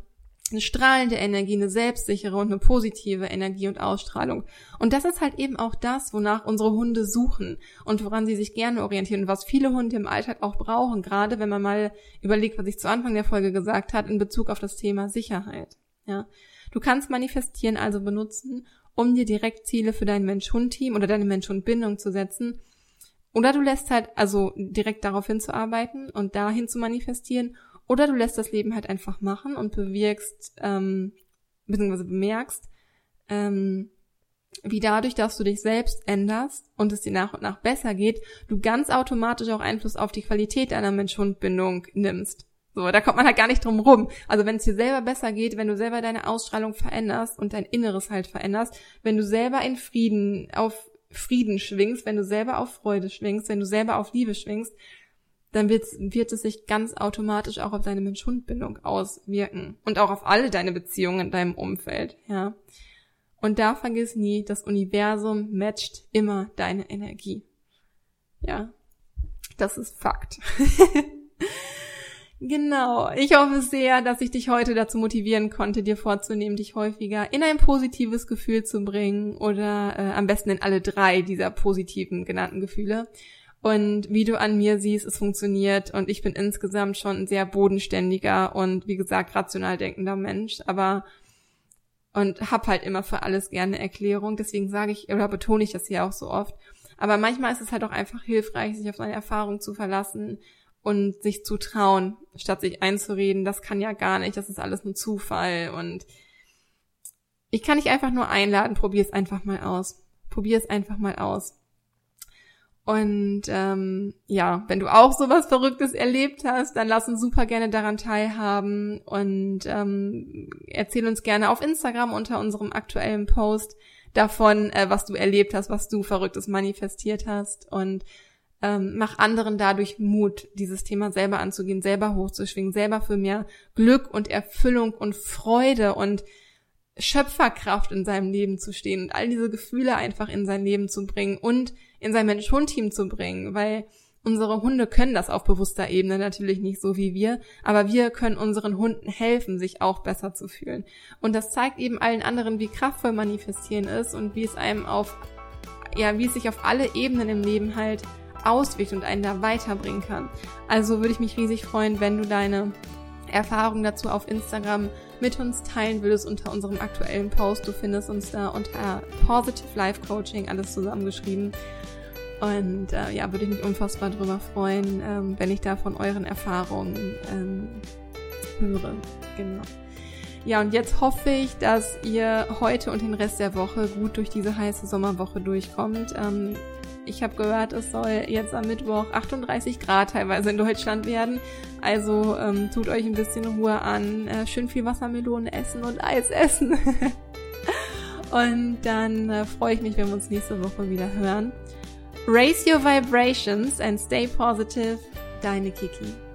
eine strahlende Energie, eine selbstsichere und eine positive Energie und Ausstrahlung. Und das ist halt eben auch das, wonach unsere Hunde suchen und woran sie sich gerne orientieren und was viele Hunde im Alltag auch brauchen, gerade wenn man mal überlegt, was ich zu Anfang der Folge gesagt hat, in Bezug auf das Thema Sicherheit. Ja. Du kannst manifestieren also benutzen, um dir direkt Ziele für dein Mensch-Hund-Team oder deine Mensch-Hund-Bindung zu setzen. Oder du lässt halt also direkt darauf hinzuarbeiten und dahin zu manifestieren oder du lässt das Leben halt einfach machen und bewirkst, ähm, beziehungsweise bemerkst, ähm, wie dadurch, dass du dich selbst änderst und es dir nach und nach besser geht, du ganz automatisch auch Einfluss auf die Qualität deiner Mensch-Hund-Bindung nimmst. So, da kommt man halt gar nicht drum rum. Also wenn es dir selber besser geht, wenn du selber deine Ausstrahlung veränderst und dein Inneres halt veränderst, wenn du selber in Frieden, auf Frieden schwingst, wenn du selber auf Freude schwingst, wenn du selber auf Liebe schwingst, dann wird, wird es sich ganz automatisch auch auf deine Mensch-Hund-Bindung auswirken und auch auf alle deine Beziehungen in deinem Umfeld, ja. Und da vergiss nie, das Universum matcht immer deine Energie. Ja. Das ist Fakt. genau. Ich hoffe sehr, dass ich dich heute dazu motivieren konnte, dir vorzunehmen, dich häufiger in ein positives Gefühl zu bringen oder äh, am besten in alle drei dieser positiven genannten Gefühle. Und wie du an mir siehst, es funktioniert und ich bin insgesamt schon ein sehr bodenständiger und wie gesagt rational denkender Mensch, aber und hab halt immer für alles gerne Erklärung, deswegen sage ich oder betone ich das hier auch so oft. Aber manchmal ist es halt auch einfach hilfreich, sich auf seine Erfahrung zu verlassen und sich zu trauen, statt sich einzureden, das kann ja gar nicht, das ist alles ein Zufall und ich kann dich einfach nur einladen, probier es einfach mal aus. Probier es einfach mal aus. Und ähm, ja, wenn du auch sowas Verrücktes erlebt hast, dann lass uns super gerne daran teilhaben und ähm, erzähl uns gerne auf Instagram unter unserem aktuellen Post davon, äh, was du erlebt hast, was du Verrücktes manifestiert hast und ähm, mach anderen dadurch Mut, dieses Thema selber anzugehen, selber hochzuschwingen, selber für mehr Glück und Erfüllung und Freude und Schöpferkraft in seinem Leben zu stehen und all diese Gefühle einfach in sein Leben zu bringen und in sein Mensch-Hund-Team zu bringen, weil unsere Hunde können das auf bewusster Ebene natürlich nicht so wie wir, aber wir können unseren Hunden helfen, sich auch besser zu fühlen. Und das zeigt eben allen anderen, wie kraftvoll manifestieren ist und wie es einem auf, ja, wie es sich auf alle Ebenen im Leben halt auswirkt und einen da weiterbringen kann. Also würde ich mich riesig freuen, wenn du deine Erfahrungen dazu auf Instagram mit uns teilen würdest unter unserem aktuellen Post. Du findest uns da unter Positive Life Coaching alles zusammengeschrieben. Und äh, ja, würde ich mich unfassbar darüber freuen, ähm, wenn ich da von euren Erfahrungen ähm, höre. Genau. Ja, und jetzt hoffe ich, dass ihr heute und den Rest der Woche gut durch diese heiße Sommerwoche durchkommt. Ähm, ich habe gehört, es soll jetzt am Mittwoch 38 Grad teilweise in Deutschland werden. Also ähm, tut euch ein bisschen Ruhe an, äh, schön viel Wassermelone essen und Eis essen. und dann äh, freue ich mich, wenn wir uns nächste Woche wieder hören. Raise your vibrations and stay positive. Deine Kiki.